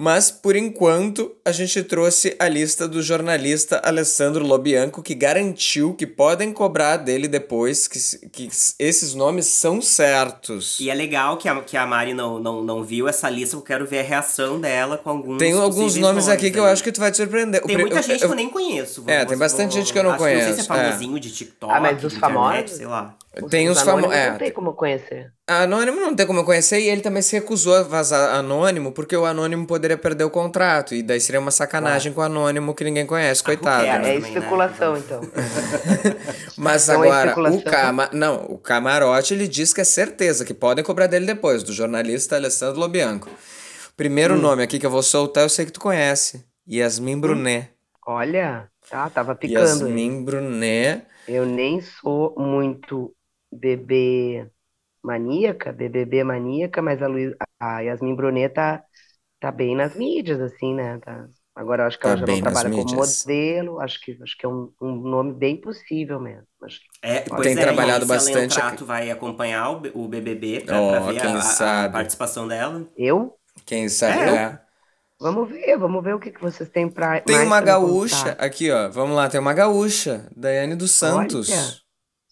Mas, por enquanto, a gente trouxe a lista do jornalista Alessandro Lobianco, que garantiu que podem cobrar dele depois, que, que esses nomes são certos. E é legal que a, que a Mari não, não, não viu essa lista, eu quero ver a reação dela com alguns. Tem alguns nomes aqui que eu acho que tu vai te surpreender. Tem muita eu- gente que eu- eu nem conheço. É, tem bastante gente que eu não acho Não sei se conheço, é é. famosinho de TikTok, Ah, mas de os internet, famosos? sei lá. Tem os anônimos famo- é, Não tem como conhecer. Anônimo não tem como conhecer e ele também se recusou a vazar anônimo porque o anônimo poderia perder o contrato e daí seria uma sacanagem com o anônimo que ninguém conhece, coitado. É, É, né? é também, né? especulação, então. Mas Então é agora, o, especulação. cama... não, o camarote ele diz que é certeza que podem cobrar dele depois, do jornalista Alessandro Lobianco. Primeiro Hum. nome aqui que eu vou soltar, eu sei que tu conhece. Yasmin Brunet. Olha, tá, tava picando. hein? Yasmin Brunet. Eu nem sou muito bebê maníaca, BBB maníaca, mas a, Luiz, a Yasmin Brunet tá, tá bem nas mídias, assim, né? Tá- Agora eu acho que Tá ela já bem não trabalha como mídias. modelo, acho que, acho que é um, um nome bem possível mesmo. Acho que- É, pois Tem é, trabalhado bastante aqui. tu vai acompanhar o, o BBB pra, Oh, pra ver quem a- a, participação dela. Eu? Quem sabe? É, eu- é. Vamos ver, vamos ver o que, que vocês têm pra. Tem mais uma pra gaúcha, contar. aqui ó, vamos lá, tem uma gaúcha, Daiane dos Santos. Olha,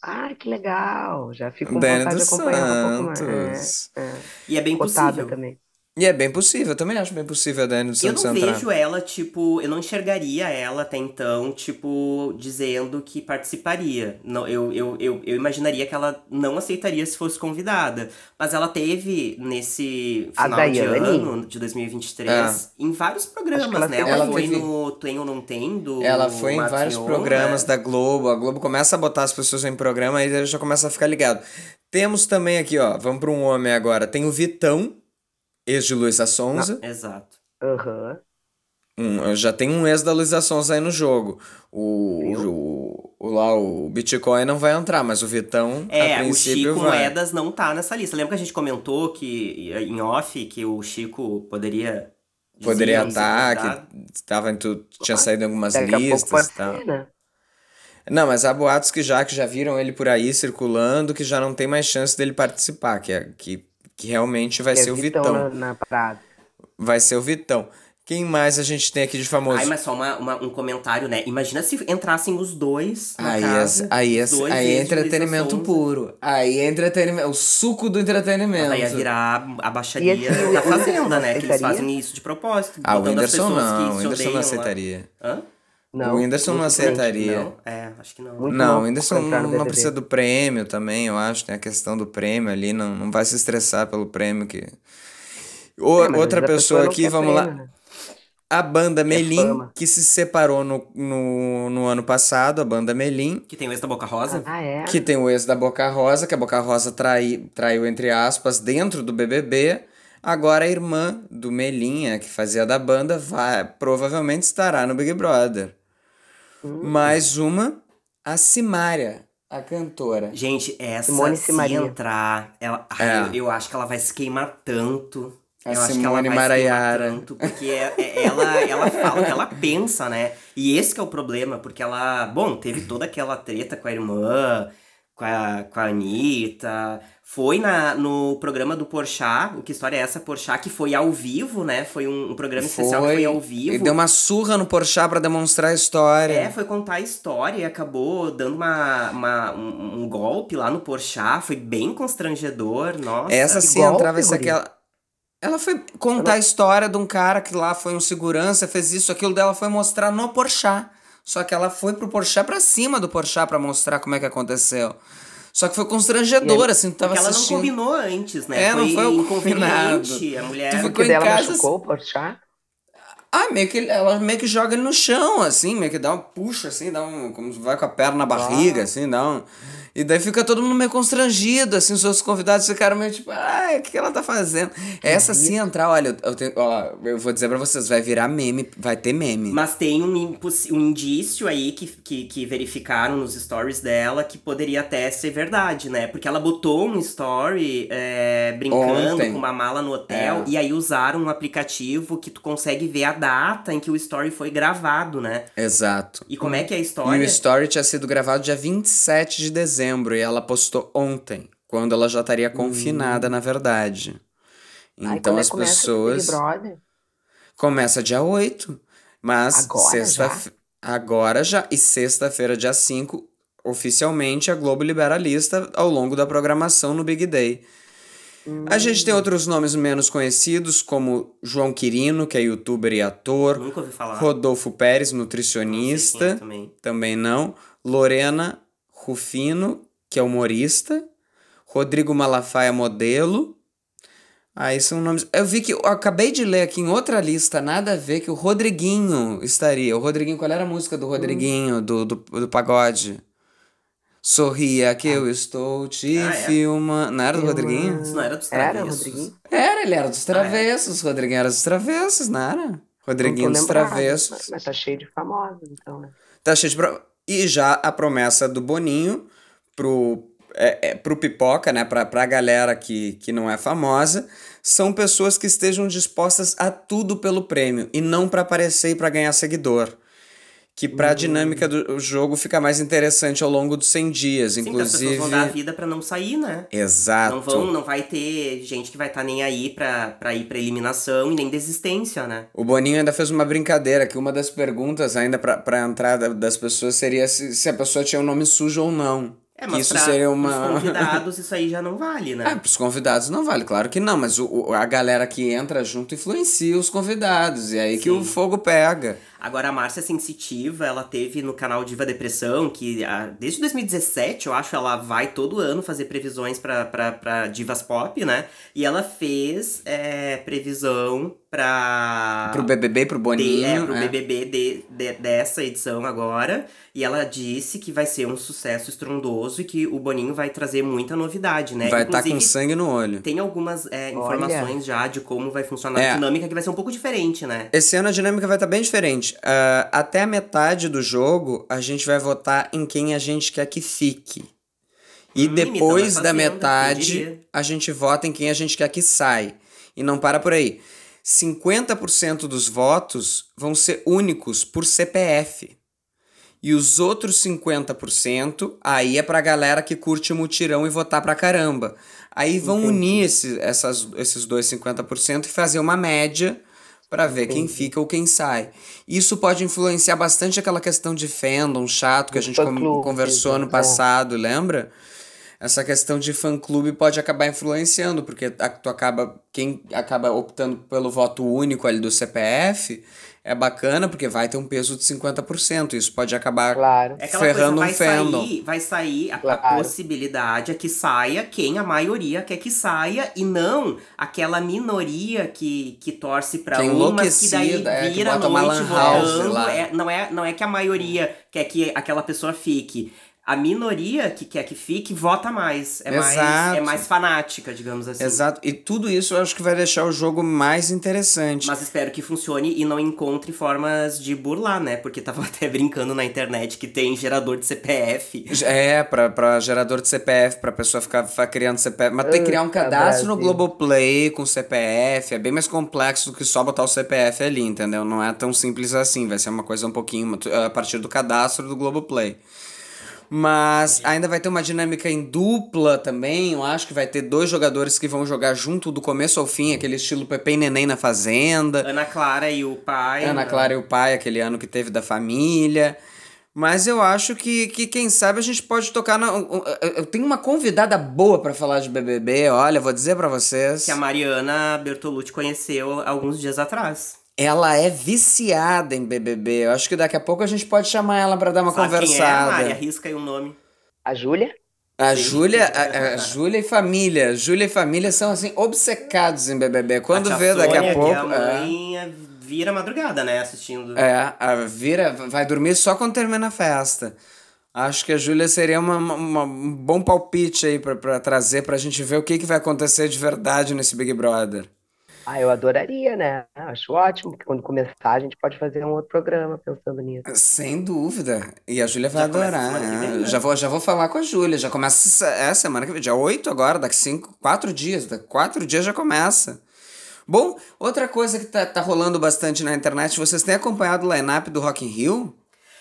Ai, que legal. Já fico com Daiane vontade de acompanhar um pouco mais. É, é. E é bem Cotada possível. também. E é bem possível, eu também acho bem possível a dos Eu Santos não entrar. vejo ela, tipo, eu não enxergaria ela até então, tipo, dizendo que participaria. Não, eu, eu, eu, eu imaginaria que ela não aceitaria se fosse convidada. Mas ela teve nesse final de ano de 2023 em vários programas, ela né? Ela, Ela foi teve- no Tem ou Não Tem do Ela foi em Marcos vários programas né? da Globo. A Globo começa a botar as pessoas em programa e aí já começa a ficar ligado. Temos também aqui, ó, vamos para um homem agora. Tem o Vitão, ex de Luísa Sonza. Exato. Aham. Um, já tem um ex da Luísa Sonza aí no jogo. O, o, o- lá, o Bitcoin não vai entrar, mas o Vitão, a É, o princípio, Chico vai. Moedas não tá nessa lista. Lembra que a gente comentou que em off que o Chico poderia Poderia estar, que tava em tu, tinha saído em algumas Daqui a listas e tal. né? Não, mas há boatos que já, que já viram ele por aí circulando, que já não tem mais chance dele participar, que, é, que, que realmente vai Que é ser o Vitão Vitão. Na, na parada. Vai ser o Vitão. Quem mais a gente tem aqui de famoso? Ai, mas só uma, uma- um comentário, né? Imagina se entrassem os dois na Aí, casa, é, aí, é, os dois aí é entretenimento puro. Aí é entretenimento. O suco do entretenimento. aí ia virar a baixaria E da Fazenda, né? Que eles aceitaria? fazem isso de propósito. Ah, o Whindersson pessoas não. O se Whindersson não odeiam lá. aceitaria. Hã? Não, o Whindersson não aceitaria. Não? É, acho que não. Muito Não, o Whindersson não, precisa do prêmio também, eu acho. Tem a questão do prêmio ali, não, não vai se estressar pelo prêmio que. O- É, outra pessoa não aqui, vamos lá. prêmio, né? A banda Melim, fama. que se separou no, no, no ano passado, a banda Melim, Que tem o ex da Boca Rosa. Ah, é? que tem o ex da Boca Rosa, que a Boca Rosa trai, traiu, entre aspas, dentro do BBB. Agora a irmã do Melinha, que fazia da banda, vai, provavelmente estará no Big Brother. Hum. Mais uma, a Simária, a cantora. Gente, essa Simone se Simaria. entrar, ela, ai, É. eu, eu acho que ela vai se queimar tanto. A eu acho que ela Simone vai Maraiara. se queimar tanto, porque é- é- ela, ela fala o que ela pensa, né? E esse que é o problema, porque ela, bom, teve toda aquela treta com a irmã, com a, com a Anitta, foi na, no programa do Porchat, o que história é essa, Porchat, que foi ao vivo, né? Foi um, um programa especial que foi ao vivo. E deu uma surra no Porchat pra demonstrar a história. É, foi contar a história e acabou dando uma, uma- um, um golpe lá no Porchat. Foi bem constrangedor, nossa. Essa sim golpe, entrava guria? aquela. Ela foi contar a história de um cara que lá foi um segurança, fez isso, aquilo dela foi mostrar no Porchat. Só que ela foi pro Porchat pra cima do Porchat pra mostrar como é que aconteceu. Só que foi constrangedor, assim, tu tava Porque ela não assistindo. combinou antes, né? É, não foi o inconveniente. combinado. A mulher. Tu ficou Porque em dela casa- machucou o Porchat? Ah, meio que ela meio que joga ele no chão, assim, meio que dá um puxa, assim, dá um. Como vai com a perna na barriga, assim, dá um. E daí fica todo mundo meio constrangido, assim, os outros convidados ficaram meio tipo, ai, o que ela tá fazendo? Essa sim entrar, olha, eu, tenho, ó, eu vou dizer pra vocês, vai virar meme, vai ter meme. Mas tem um, um indício aí que, que, que verificaram nos stories dela que poderia até ser verdade, né? Porque ela botou um story é, brincando Ontem. com uma mala no hotel É. e aí usaram um aplicativo que tu consegue ver a data em que o story foi gravado, né? Exato. E como é que é a E história? o story tinha sido gravado dia 27 de dezembro e ela postou ontem, quando ela já estaria confinada, na verdade. Ai, Então quando é as pessoas. Big Brother? Começa dia 8, mas Agora sexta já? agora já e sexta-feira dia 5 oficialmente a Globo libera a lista ao longo da programação no Big Day. A gente tem outros nomes menos conhecidos, como João Quirino, que é youtuber e ator, Nunca ouvi falar. Rodolfo Pérez, Não é nutricionista, também. também não, Lorena Rufino, que é humorista, Rodrigo Malafaia, modelo. Aí são nomes. Eu vi que eu acabei de ler aqui em outra lista, nada a ver, que o Rodriguinho estaria. O Rodriguinho, qual era a música do Rodriguinho, do, do, do pagode? Sorria que eu estou te Ah, é? filmando. Não era do Filmando. Rodriguinho? Isso não era dos Era, travessos. Rodriguinho? Era, ele era dos Ah, é? travessos. Rodriguinho era dos travessos, não era? Rodriguinho dos lembrada, travessos. Mas, tá cheio de famosos, então, né? Tá cheio de. E já a promessa do Boninho pro, é, é, pro Pipoca, né? Pra, pra galera que, que não é famosa, são pessoas que estejam dispostas a tudo pelo prêmio e não pra aparecer e pra ganhar seguidor. Que pra dinâmica do jogo fica mais interessante ao longo dos 100 dias, Sim, que as inclusive. pessoas vão dar a vida pra não sair, né? Exato. Não vão, não vai ter gente que vai estar nem aí pra, pra ir pra eliminação e nem desistência, né? O Boninho ainda fez uma brincadeira, que uma das perguntas ainda pra, pra entrada das pessoas seria se, se a pessoa tinha um nome sujo ou não. É, mas isso seria uma. convidados isso aí já não vale, né? Ah, pros convidados não vale, claro que não, mas o, o- a galera que entra junto influencia os convidados, e aí que o Sim. fogo pega. Agora, a Márcia Sensitiva, ela teve no canal Diva Depressão, que ah, desde 2017, eu acho, ela vai todo ano fazer previsões pra, pra, pra divas pop, né? E ela fez é, previsão pra... Pro BBB, pro de- Boninho. é, pro é. BBB de, de- dessa edição agora. E ela disse que vai ser um sucesso estrondoso e que o Boninho vai trazer muita novidade, né? Vai estar com Inclusive, sangue no olho. Tem algumas é, Olha. informações já de como vai funcionar É. a dinâmica, que vai ser um pouco diferente, né? Esse ano a dinâmica vai estar bem diferente. Ah, até a metade do jogo, a gente vai votar em quem a gente quer que fique. E Hum, depois imitando a da metade, a gente vota em quem a gente quer que sai. E não para por aí. 50% dos votos vão ser únicos por CPF. E os outros 50% aí é pra galera que curte mutirão e votar pra caramba. Aí vão unir esse, essas, esses dois 50% e fazer uma média pra ver quem fica ou quem sai. Isso pode influenciar bastante aquela questão de fandom chato que a gente com- conversou ano exato. passado, lembra? Essa questão de fã-clube pode acabar influenciando, porque tu acaba quem acaba optando pelo voto único ali do CPF é bacana porque vai ter um peso de 50%. Isso pode acabar Claro. É aquela coisa, ferrando vai um fandom. sair, vai sair a, a Claro. possibilidade é que saia quem a maioria quer que saia e não aquela minoria que, que torce pra Que é um, mas que daí enlouquecida, é, que vira a bota uma noite house lá. É, não, é, não é que a maioria quer que aquela pessoa fique. A minoria que quer que fique vota mais. É, mais, Exato. é mais fanática, digamos assim. Exato. E tudo isso eu acho que vai deixar o jogo mais interessante. Mas espero que funcione e não encontre formas de burlar, né? Porque tava até brincando na internet que tem gerador de CPF. É, pra, pra gerador de CPF, pra pessoa ficar, ficar criando CPF. Mas tem que criar um cadastro no. Globoplay com CPF. É bem mais complexo do que só botar o CPF ali, entendeu? Não é tão simples assim. Vai ser uma coisa um pouquinho a partir do cadastro do Globoplay. Mas ainda vai ter uma dinâmica em dupla também. Eu acho que vai ter dois jogadores que vão jogar junto do começo ao fim, aquele estilo Pepe e Neném na Fazenda. Ana Clara e o pai. Ana né? Clara e o pai, aquele ano que teve da família. Mas eu acho que, que quem sabe a gente pode tocar na. Eu tenho uma convidada boa pra falar de BBB, olha, vou dizer pra vocês. Que a Mariana Bertolucci conheceu alguns dias atrás. Ela é viciada em BBB. Eu acho que daqui a pouco a gente pode chamar ela pra dar uma Sabe conversada. Quem é, Mari? Arrisca aí um nome. A Júlia? A Júlia, a, a Júlia e família. Júlia e família são assim obcecados em BBB. Quando a vê daqui Sônia, a pouco, Que a é. mãe é, vira madrugada, né? Assistindo. É, a vira, vai dormir só quando termina a festa. Acho que a Júlia seria uma, uma- uma- um bom palpite aí pra, pra trazer pra gente ver o que, que vai acontecer de verdade nesse Big Brother. Ah, eu adoraria, né? Acho ótimo, porque quando começar a gente pode fazer um outro programa pensando nisso. Sem dúvida. E a Júlia vai Já adorar. vem, né? já, vou, já vou falar com a Júlia. Já começa essa- é, semana que vem. Dia 8 agora, daqui cinco, quatro dias. Daqui quatro dias já começa. Bom, outra coisa que tá, tá rolando bastante na internet, vocês têm acompanhado o line-up do Rock in Rio?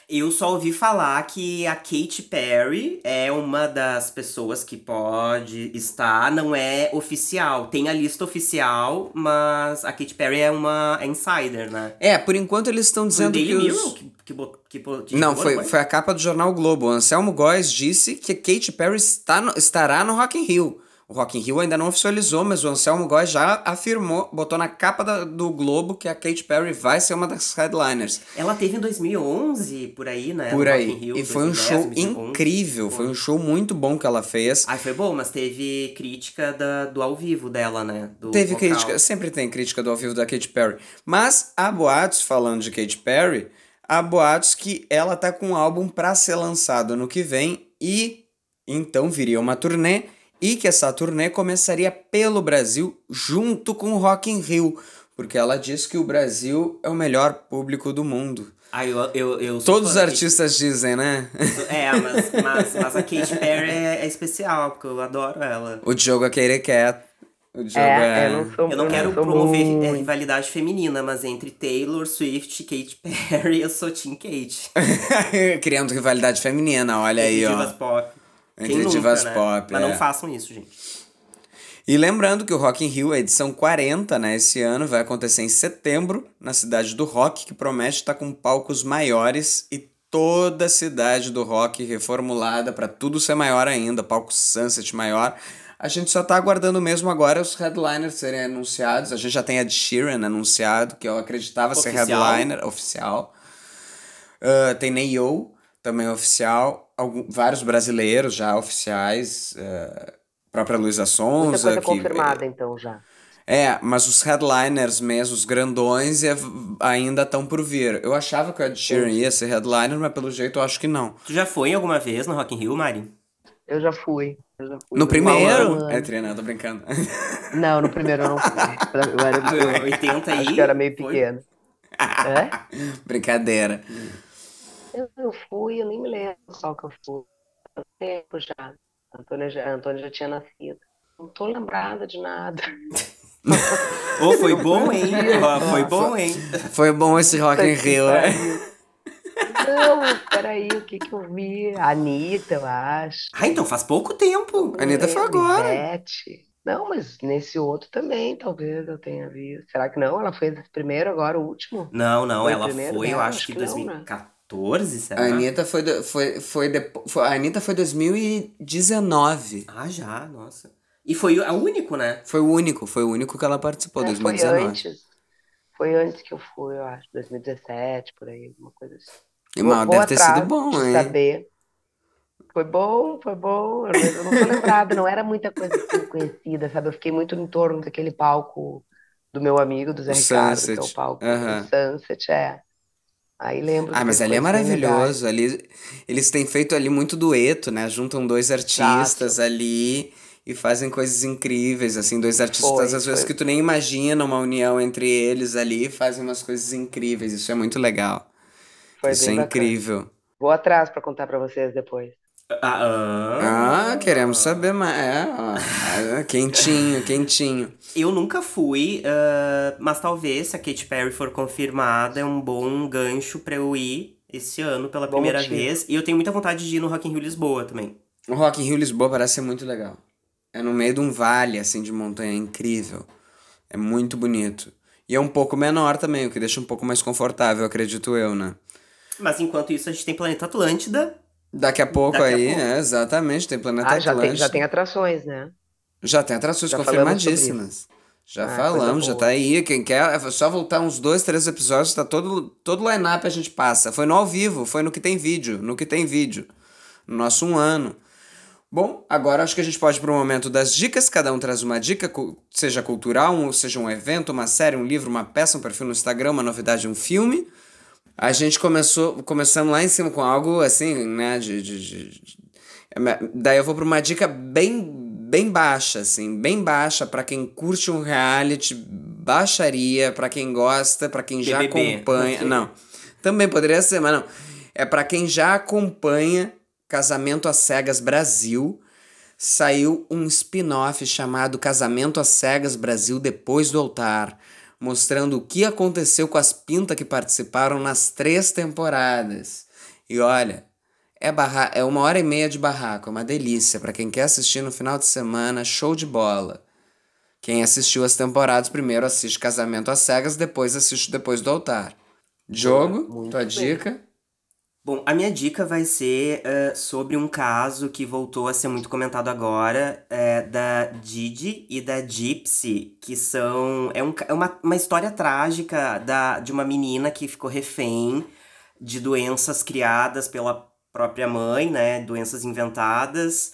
Eu só ouvi falar que a Katy Perry é uma das pessoas que pode estar, não é oficial. Tem a lista oficial, mas a Katy Perry é uma é insider, né? É, por enquanto eles estão Foi o dizendo Daily que os... Mirror que, que, que, Não, foi, foi a capa do jornal Globo. Anselmo Góes disse que Katy Perry está no- estará no Rock in Rio. O Rock in Rio ainda não oficializou, mas o Anselmo Góes já afirmou, botou na capa da- do Globo que a Katy Perry vai ser uma das headliners. Ela teve em 2011, por aí, né? Por aí. Rock in Rio, e foi um 2010, show 2011. incrível, foi um show muito bom que ela fez. Ai, foi bom, mas teve crítica da, do ao vivo dela, né? Do Teve vocal. crítica, sempre tem crítica do ao vivo da Katy Perry. Mas há boatos, falando de Katy Perry, há boatos que ela tá com um álbum pra ser lançado no que vem e então viria uma turnê e que essa turnê começaria pelo Brasil junto com o Rock in Rio, porque ela diz que o Brasil é o melhor público do mundo. Ai, eu, eu, eu sou Todos os artistas dizem, né? É, mas, mas, mas a Katy Perry é, é especial, porque eu adoro ela. o Diogo é Katy Cat. O Diogo É, é... eu não sou Eu não quero sou promover muito- é, rivalidade feminina, mas entre Taylor Swift e Katy Perry, eu sou Team Kate. Criando rivalidade feminina, olha aí, Entre ó. divas pop. Entre Quem nunca, divas né? pop, Mas é. não façam isso, gente. E lembrando que o Rock in Rio, a edição 40, né, esse ano, vai acontecer em setembro, na cidade do rock, que promete estar com palcos maiores e toda a cidade do rock reformulada para tudo ser maior ainda, palco Sunset maior. A gente só tá aguardando mesmo agora os headliners serem anunciados. A gente já tem a de Sheeran anunciado, que eu acreditava ser Oficial. headliner oficial. Ah, tem Neyo, também oficial. Algum, vários brasileiros já oficiais. ah, própria Luísa Muita Sonza. coisa que- confirmada, então, já. é, mas os headliners mesmo, os grandões, é- ainda estão por vir. Eu achava que o Ed Sheeran ia ser headliner, mas pelo jeito eu acho que não. Tu já foi alguma vez no Rock in Rio, Mari? Eu já fui. Eu já fui. No primeiro? É, Trina, eu tô brincando. Não, no primeiro eu não fui. Eu era, 80 aí? acho que eu era meio pequeno. É? Brincadeira. Eu, eu fui, eu nem me lembro qual que eu fui. Há tempo já. A Antônia já, a Antônia já tinha nascido. Não tô lembrada de nada. Ô, foi bom, hein? Ó, foi bom, hein? Foi bom esse Rock in Rio. pariu. Não, peraí, o que que eu vi? A Anitta, eu acho. Ah, então faz pouco tempo. A Anitta foi agora. Ivete. Não, mas nesse outro também, talvez eu tenha visto. Será que não? Ela esse primeiro, agora o último? Não, não, Foi ela primeiro foi, eu acho Acho que que não, né? 2014, será? A Anitta foi, do- foi, foi, depo- foi, a Anitta foi 2019. Ah, já, nossa. E foi o único, né? Foi o único, foi o único que ela participou, É, foi 2019. antes. Foi antes que eu fui, eu acho. 2017, por aí, alguma coisa assim. E, mal, deve ter sido bom, hein? saber. Foi bom, foi bom. Eu não tô lembrada, não era muita coisa assim conhecida, sabe? Eu fiquei muito em torno daquele palco do meu amigo, do Zé O Ricardo, que é o Sunset. palco do Sunset, é. Aí lembro Ah, mas ali é maravilhoso. Ali, eles têm feito ali muito dueto, né? Juntam dois artistas ali e fazem coisas incríveis, assim, dois artistas Foi, às vezes foi. que tu nem imagina uma união entre eles ali, fazem umas coisas incríveis. Isso é muito legal. Foi Isso é bacana. incrível. Vou atrás pra contar pra vocês depois. Ah, ah. Ah, queremos saber mais. É, ó. Ah, quentinho, quentinho. Eu nunca fui, ah, mas talvez se a Katy Perry for confirmada, é um bom gancho pra eu ir esse ano pela Bom primeira motivo. vez. E eu tenho muita vontade de ir no Rock in Rio Lisboa também. O Rock in Rio Lisboa parece ser muito legal. É no meio de um vale, assim, de montanha, é incrível. É muito bonito. E é um pouco menor também, o que deixa um pouco mais confortável, acredito eu, né? Mas enquanto isso, a gente tem Planeta Atlântida. Daqui a pouco Daqui a aí, pouco. é, exatamente, tem Planeta Ah, já tem, Atlântico. já tem atrações, né? Já tem atrações Já confirmadíssimas. Já Ah, falamos, já tá aí. Quem quer, é só voltar uns dois, três episódios, tá todo, todo line-up a gente passa. Foi no ao vivo, foi no que tem vídeo, no que tem vídeo. No nosso um ano. Bom, agora acho que a gente pode ir pro momento das dicas. Cada um traz uma dica, seja cultural, seja um evento, uma série, um livro, uma peça, um perfil no Instagram, uma novidade, um filme. A gente começou, começamos lá em cima com algo assim, né, de... de, de- de- daí eu vou pra uma dica bem, bem baixa, assim, bem baixa pra quem curte um reality, baixaria, pra quem gosta, pra quem já BBB, acompanha... ok. Não, também poderia ser, mas não. É pra quem já acompanha Casamento às Cegas Brasil, saiu um spin-off chamado Casamento às Cegas Brasil Depois do Altar, mostrando o que aconteceu com as pintas que participaram nas três temporadas. E olha, é, barra é uma hora e meia de barraco, é uma delícia. para quem quer assistir no final de semana, show de bola. Quem assistiu as temporadas primeiro assiste Casamento às Cegas, depois assiste Depois do Altar. Muito tua bem. dica? Bom, a minha dica vai ser uh, sobre um caso que voltou a ser muito comentado agora, é, da Didi e da Gypsy, que são. É, um, é uma, uma história trágica da, de uma menina que ficou refém de doenças criadas pela própria mãe, né? Doenças inventadas.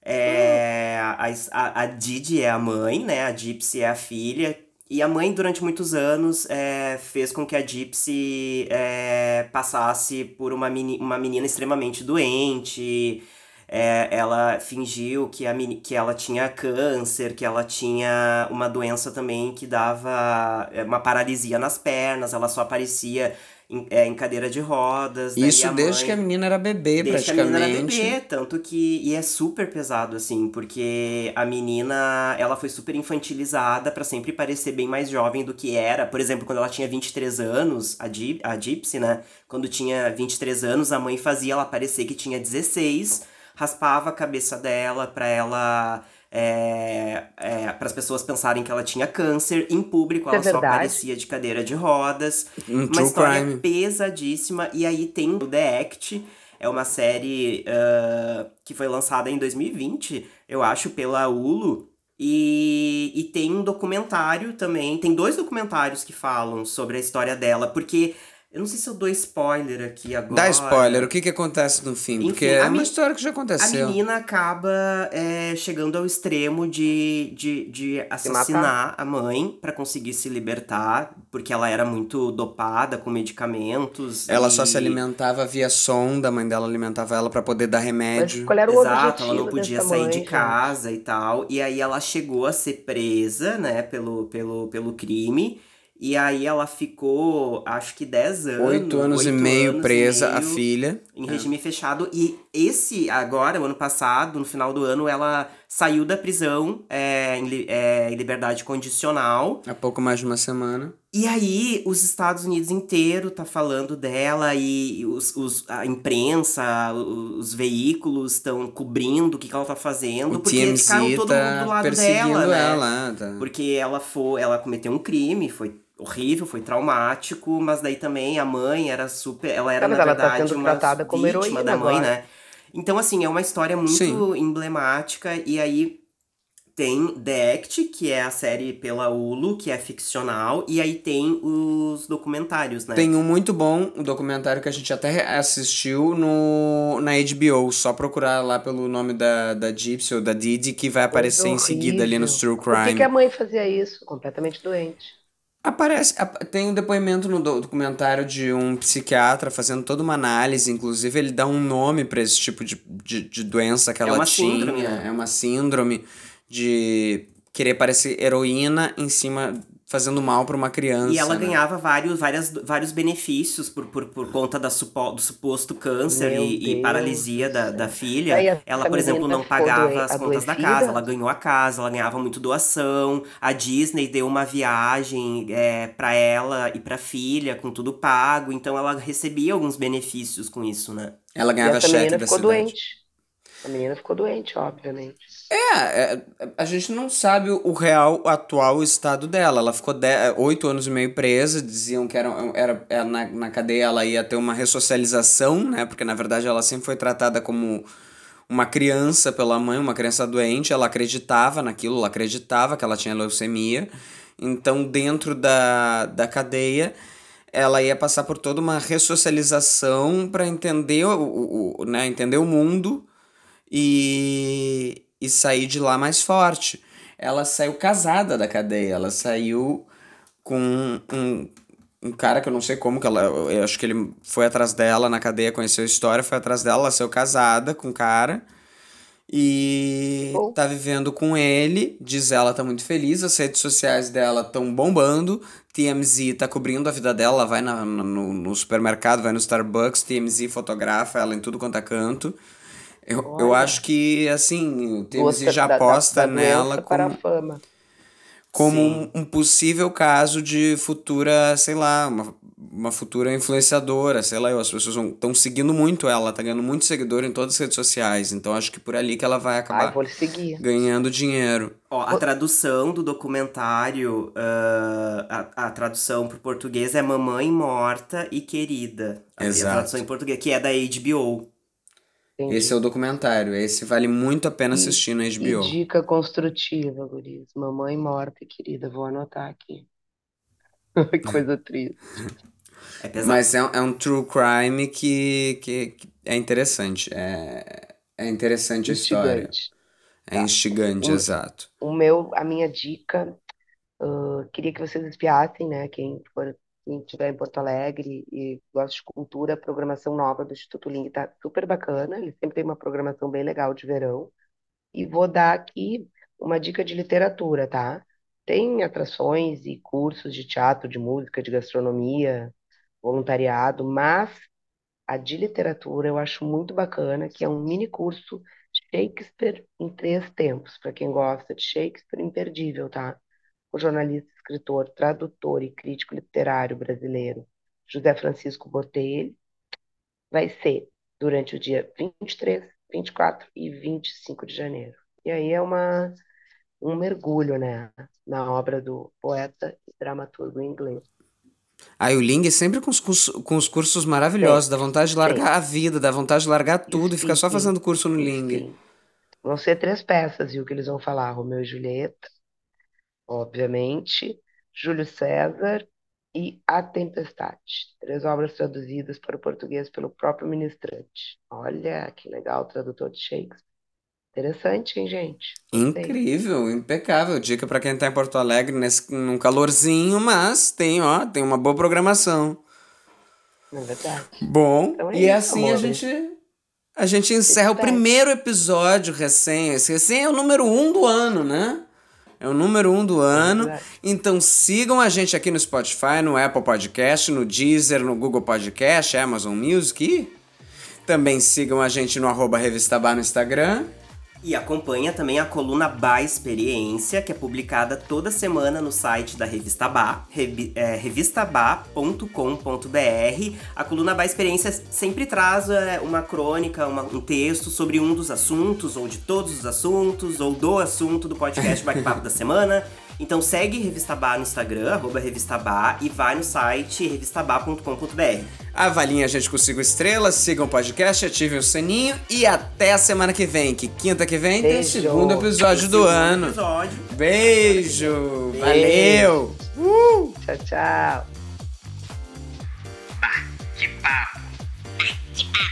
É, a, a, a Didi é a mãe, né? A Gypsy é a filha. E a mãe, durante muitos anos, é, fez com que a Gypsy é, passasse por uma, meni, uma menina extremamente doente. É, ela fingiu que, a, que ela tinha câncer, que ela tinha uma doença também que dava uma paralisia nas pernas, ela só aparecia em, é, em cadeira de rodas. Isso desde mãe, que a menina era bebê, desde praticamente. Que a menina era bebê, tanto que. E é super pesado, assim, porque a menina ela foi super infantilizada para sempre parecer bem mais jovem do que era. Por exemplo, quando ela tinha 23 anos, a, Gip, a Gypsy, né? Quando tinha 23 anos, a mãe fazia ela parecer que tinha 16, raspava a cabeça dela pra ela é, é, para as pessoas pensarem que ela tinha câncer. Em público, ela é só aparecia de cadeira de rodas. Um uma história crime. pesadíssima. E aí tem o The Act. É uma série uh, que foi lançada em 2020, eu acho, pela Hulu. E, e tem um documentário também. Tem dois documentários que falam sobre a história dela. Porque eu não sei se eu dou spoiler aqui agora. Dá spoiler, o que que acontece no fim? Enfim, Porque é uma história que já aconteceu. A menina acaba é, chegando ao extremo de, de, de assassinar a mãe para conseguir se libertar, porque ela era muito dopada com medicamentos. Ela e... só se alimentava via sonda, a mãe dela alimentava ela para poder dar remédio. Mas qual era o Exato, ela não podia sair mãe, de casa gente. e tal. E aí ela chegou a ser presa, né, pelo, pelo, pelo crime. E aí ela ficou, acho que 10 anos. Oito anos e meio anos presa, e meio, a filha. Em é. regime fechado. E esse, agora, o ano passado, no final do ano, ela saiu da prisão é, em, é, em liberdade condicional. Há pouco mais de uma semana. E aí, os Estados Unidos inteiro tá falando dela e os, os, a imprensa, os veículos estão cobrindo o que, que ela tá fazendo. O porque TMZ ficaram todo tá mundo do lado dela, né? Ela, tá. Porque ela foi, ela cometeu um crime, foi horrível, foi traumático, mas daí também a mãe era super. Ela era, na ela tá verdade, tá uma tratada como vítima da mãe, agora. né? Então, assim, é uma história muito Sim. emblemática. E aí tem The Act, que é a série pela Hulu, que é ficcional, e aí tem os documentários, né? Tem um muito bom um documentário que a gente até assistiu no, na HBO, só procurar lá pelo nome da, da Gypsy ou da Didi, que vai aparecer em seguida ali no True Crime. Por que, que a mãe fazia isso? Completamente doente. Aparece, tem um depoimento no documentário de um psiquiatra fazendo toda uma análise, inclusive ele dá um nome para esse tipo de, de, de, doença que é ela tinha. Síndrome, né? É uma síndrome de querer parecer heroína em cima fazendo mal para uma criança. E ela né? ganhava vários, várias, vários benefícios por, por, por conta da supo, do suposto câncer e, e, paralisia da, da filha. Aí, ela, por exemplo, não pagava as contas da casa, ela ganhou a casa, ela ganhava muito doação. A Disney deu uma viagem é, para ela e pra filha, com tudo pago. Então ela recebia alguns benefícios com isso, né? Ela ganhava cheque da ficou cidade. doente. A menina ficou doente, obviamente. É, é, a gente não sabe o real, atual estado dela. Ela ficou oito anos e meio presa, diziam que era, era, era na, na cadeia ela ia ter uma ressocialização, né? Porque na verdade ela sempre foi tratada como uma criança pela mãe, uma criança doente. Ela acreditava naquilo, ela acreditava que ela tinha leucemia. Então, dentro da, da cadeia, ela ia passar por toda uma ressocialização para entender o, o, o, né, entender o mundo e, e sair de lá mais forte. Ela saiu casada da cadeia, ela saiu com um, um cara que eu não sei como que ela. Eu acho que ele foi atrás dela na cadeia, conheceu a história, foi atrás dela, ela saiu casada com o cara. E oh. tá vivendo com ele, diz ela tá muito feliz, as redes sociais dela estão bombando, TMZ tá cobrindo a vida dela, ela vai na, no, no supermercado, vai no Starbucks, TMZ fotografa ela em tudo quanto é canto. Eu, eu acho que, assim, o TMZ já aposta da, da nela como, como um, um, possível caso de futura, sei lá, uma uma futura influenciadora, sei lá, as pessoas estão seguindo muito ela, tá ganhando muito seguidor em todas as redes sociais. Então acho que por ali que ela vai acabar Ai, vou lhe seguir. ganhando dinheiro. Ó, a tradução do documentário, ah, a, a tradução pro português é Mamãe Morta e Querida. Exato. A tradução em português, que é da HBO. Entendi. Esse é o documentário, esse vale muito a pena assistir na E HBO. dica construtiva, guris. Mamãe morta e querida. Vou anotar aqui. Coisa triste. É pesado. Mas é, um- é um true crime que, que, que é interessante. É, é interessante a história. Instigante. É instigante, Um- exato. O meu, a minha dica, ah, queria que vocês espiassem, né? Quem for, quem estiver em Porto Alegre e gosta de cultura, a programação nova do Instituto Ling tá super bacana. Ele sempre tem uma programação bem legal de verão. E vou dar aqui uma dica de literatura, tá? Tem atrações e cursos de teatro, de música, de gastronomia, voluntariado, mas a de literatura eu acho muito bacana, que é um mini curso Shakespeare em três tempos, para quem gosta de Shakespeare, imperdível, tá? Jornalista, escritor, tradutor e crítico literário brasileiro José Francisco Botelho vai ser durante o dia 23, 24 e 25 de janeiro. E aí é uma, um mergulho, né, na obra do poeta e dramaturgo inglês. Aí o Ling sempre com os, cursos, com os cursos maravilhosos, dá vontade de largar a vida, dá vontade de largar tudo e ficar só Sim, fazendo curso no Ling. Sim. Vão ser três peças, viu, que eles vão falar. Romeu e Julieta, obviamente, Júlio César e A Tempestade. Três obras traduzidas para o português pelo próprio ministrante. Olha, que legal, tradutor de Shakespeare. Interessante, hein, gente? Incrível, impecável. Dica pra quem tá em Porto Alegre nesse, num calorzinho, mas tem, ó, tem uma boa programação. Não é verdade? Bom, Então é e isso, assim a amores. gente a gente encerra o primeiro episódio recém. Esse recém é o número um do ano, né? É o número um do ano. verdade. Então sigam a gente aqui no Spotify, no Apple Podcast, no Deezer, no Google Podcast, Amazon Music. E também sigam a gente no arroba Revista Bar no Instagram. E acompanha também a coluna Ba Experiência, que é publicada toda semana no site da Revista Ba, revi é, revistabá.com.br. A coluna Ba Experiência sempre traz é, uma crônica, uma- um texto sobre um dos assuntos, ou de todos os assuntos, ou do assunto do podcast Bate-Papo da Semana. Então segue Revista Ba no Instagram, arroba Revista Ba, e vai no site revistabá.com.br. Avaliem a gente com 5 estrelas, sigam o podcast, ativem o sininho e até a semana que vem, que quinta que vem tem o Beijo. segundo episódio do Segundo ano. Episódio. Beijo! Valeu! Uh! Tchau, tchau. Bah, que papo. Bate-papo, bate-papo.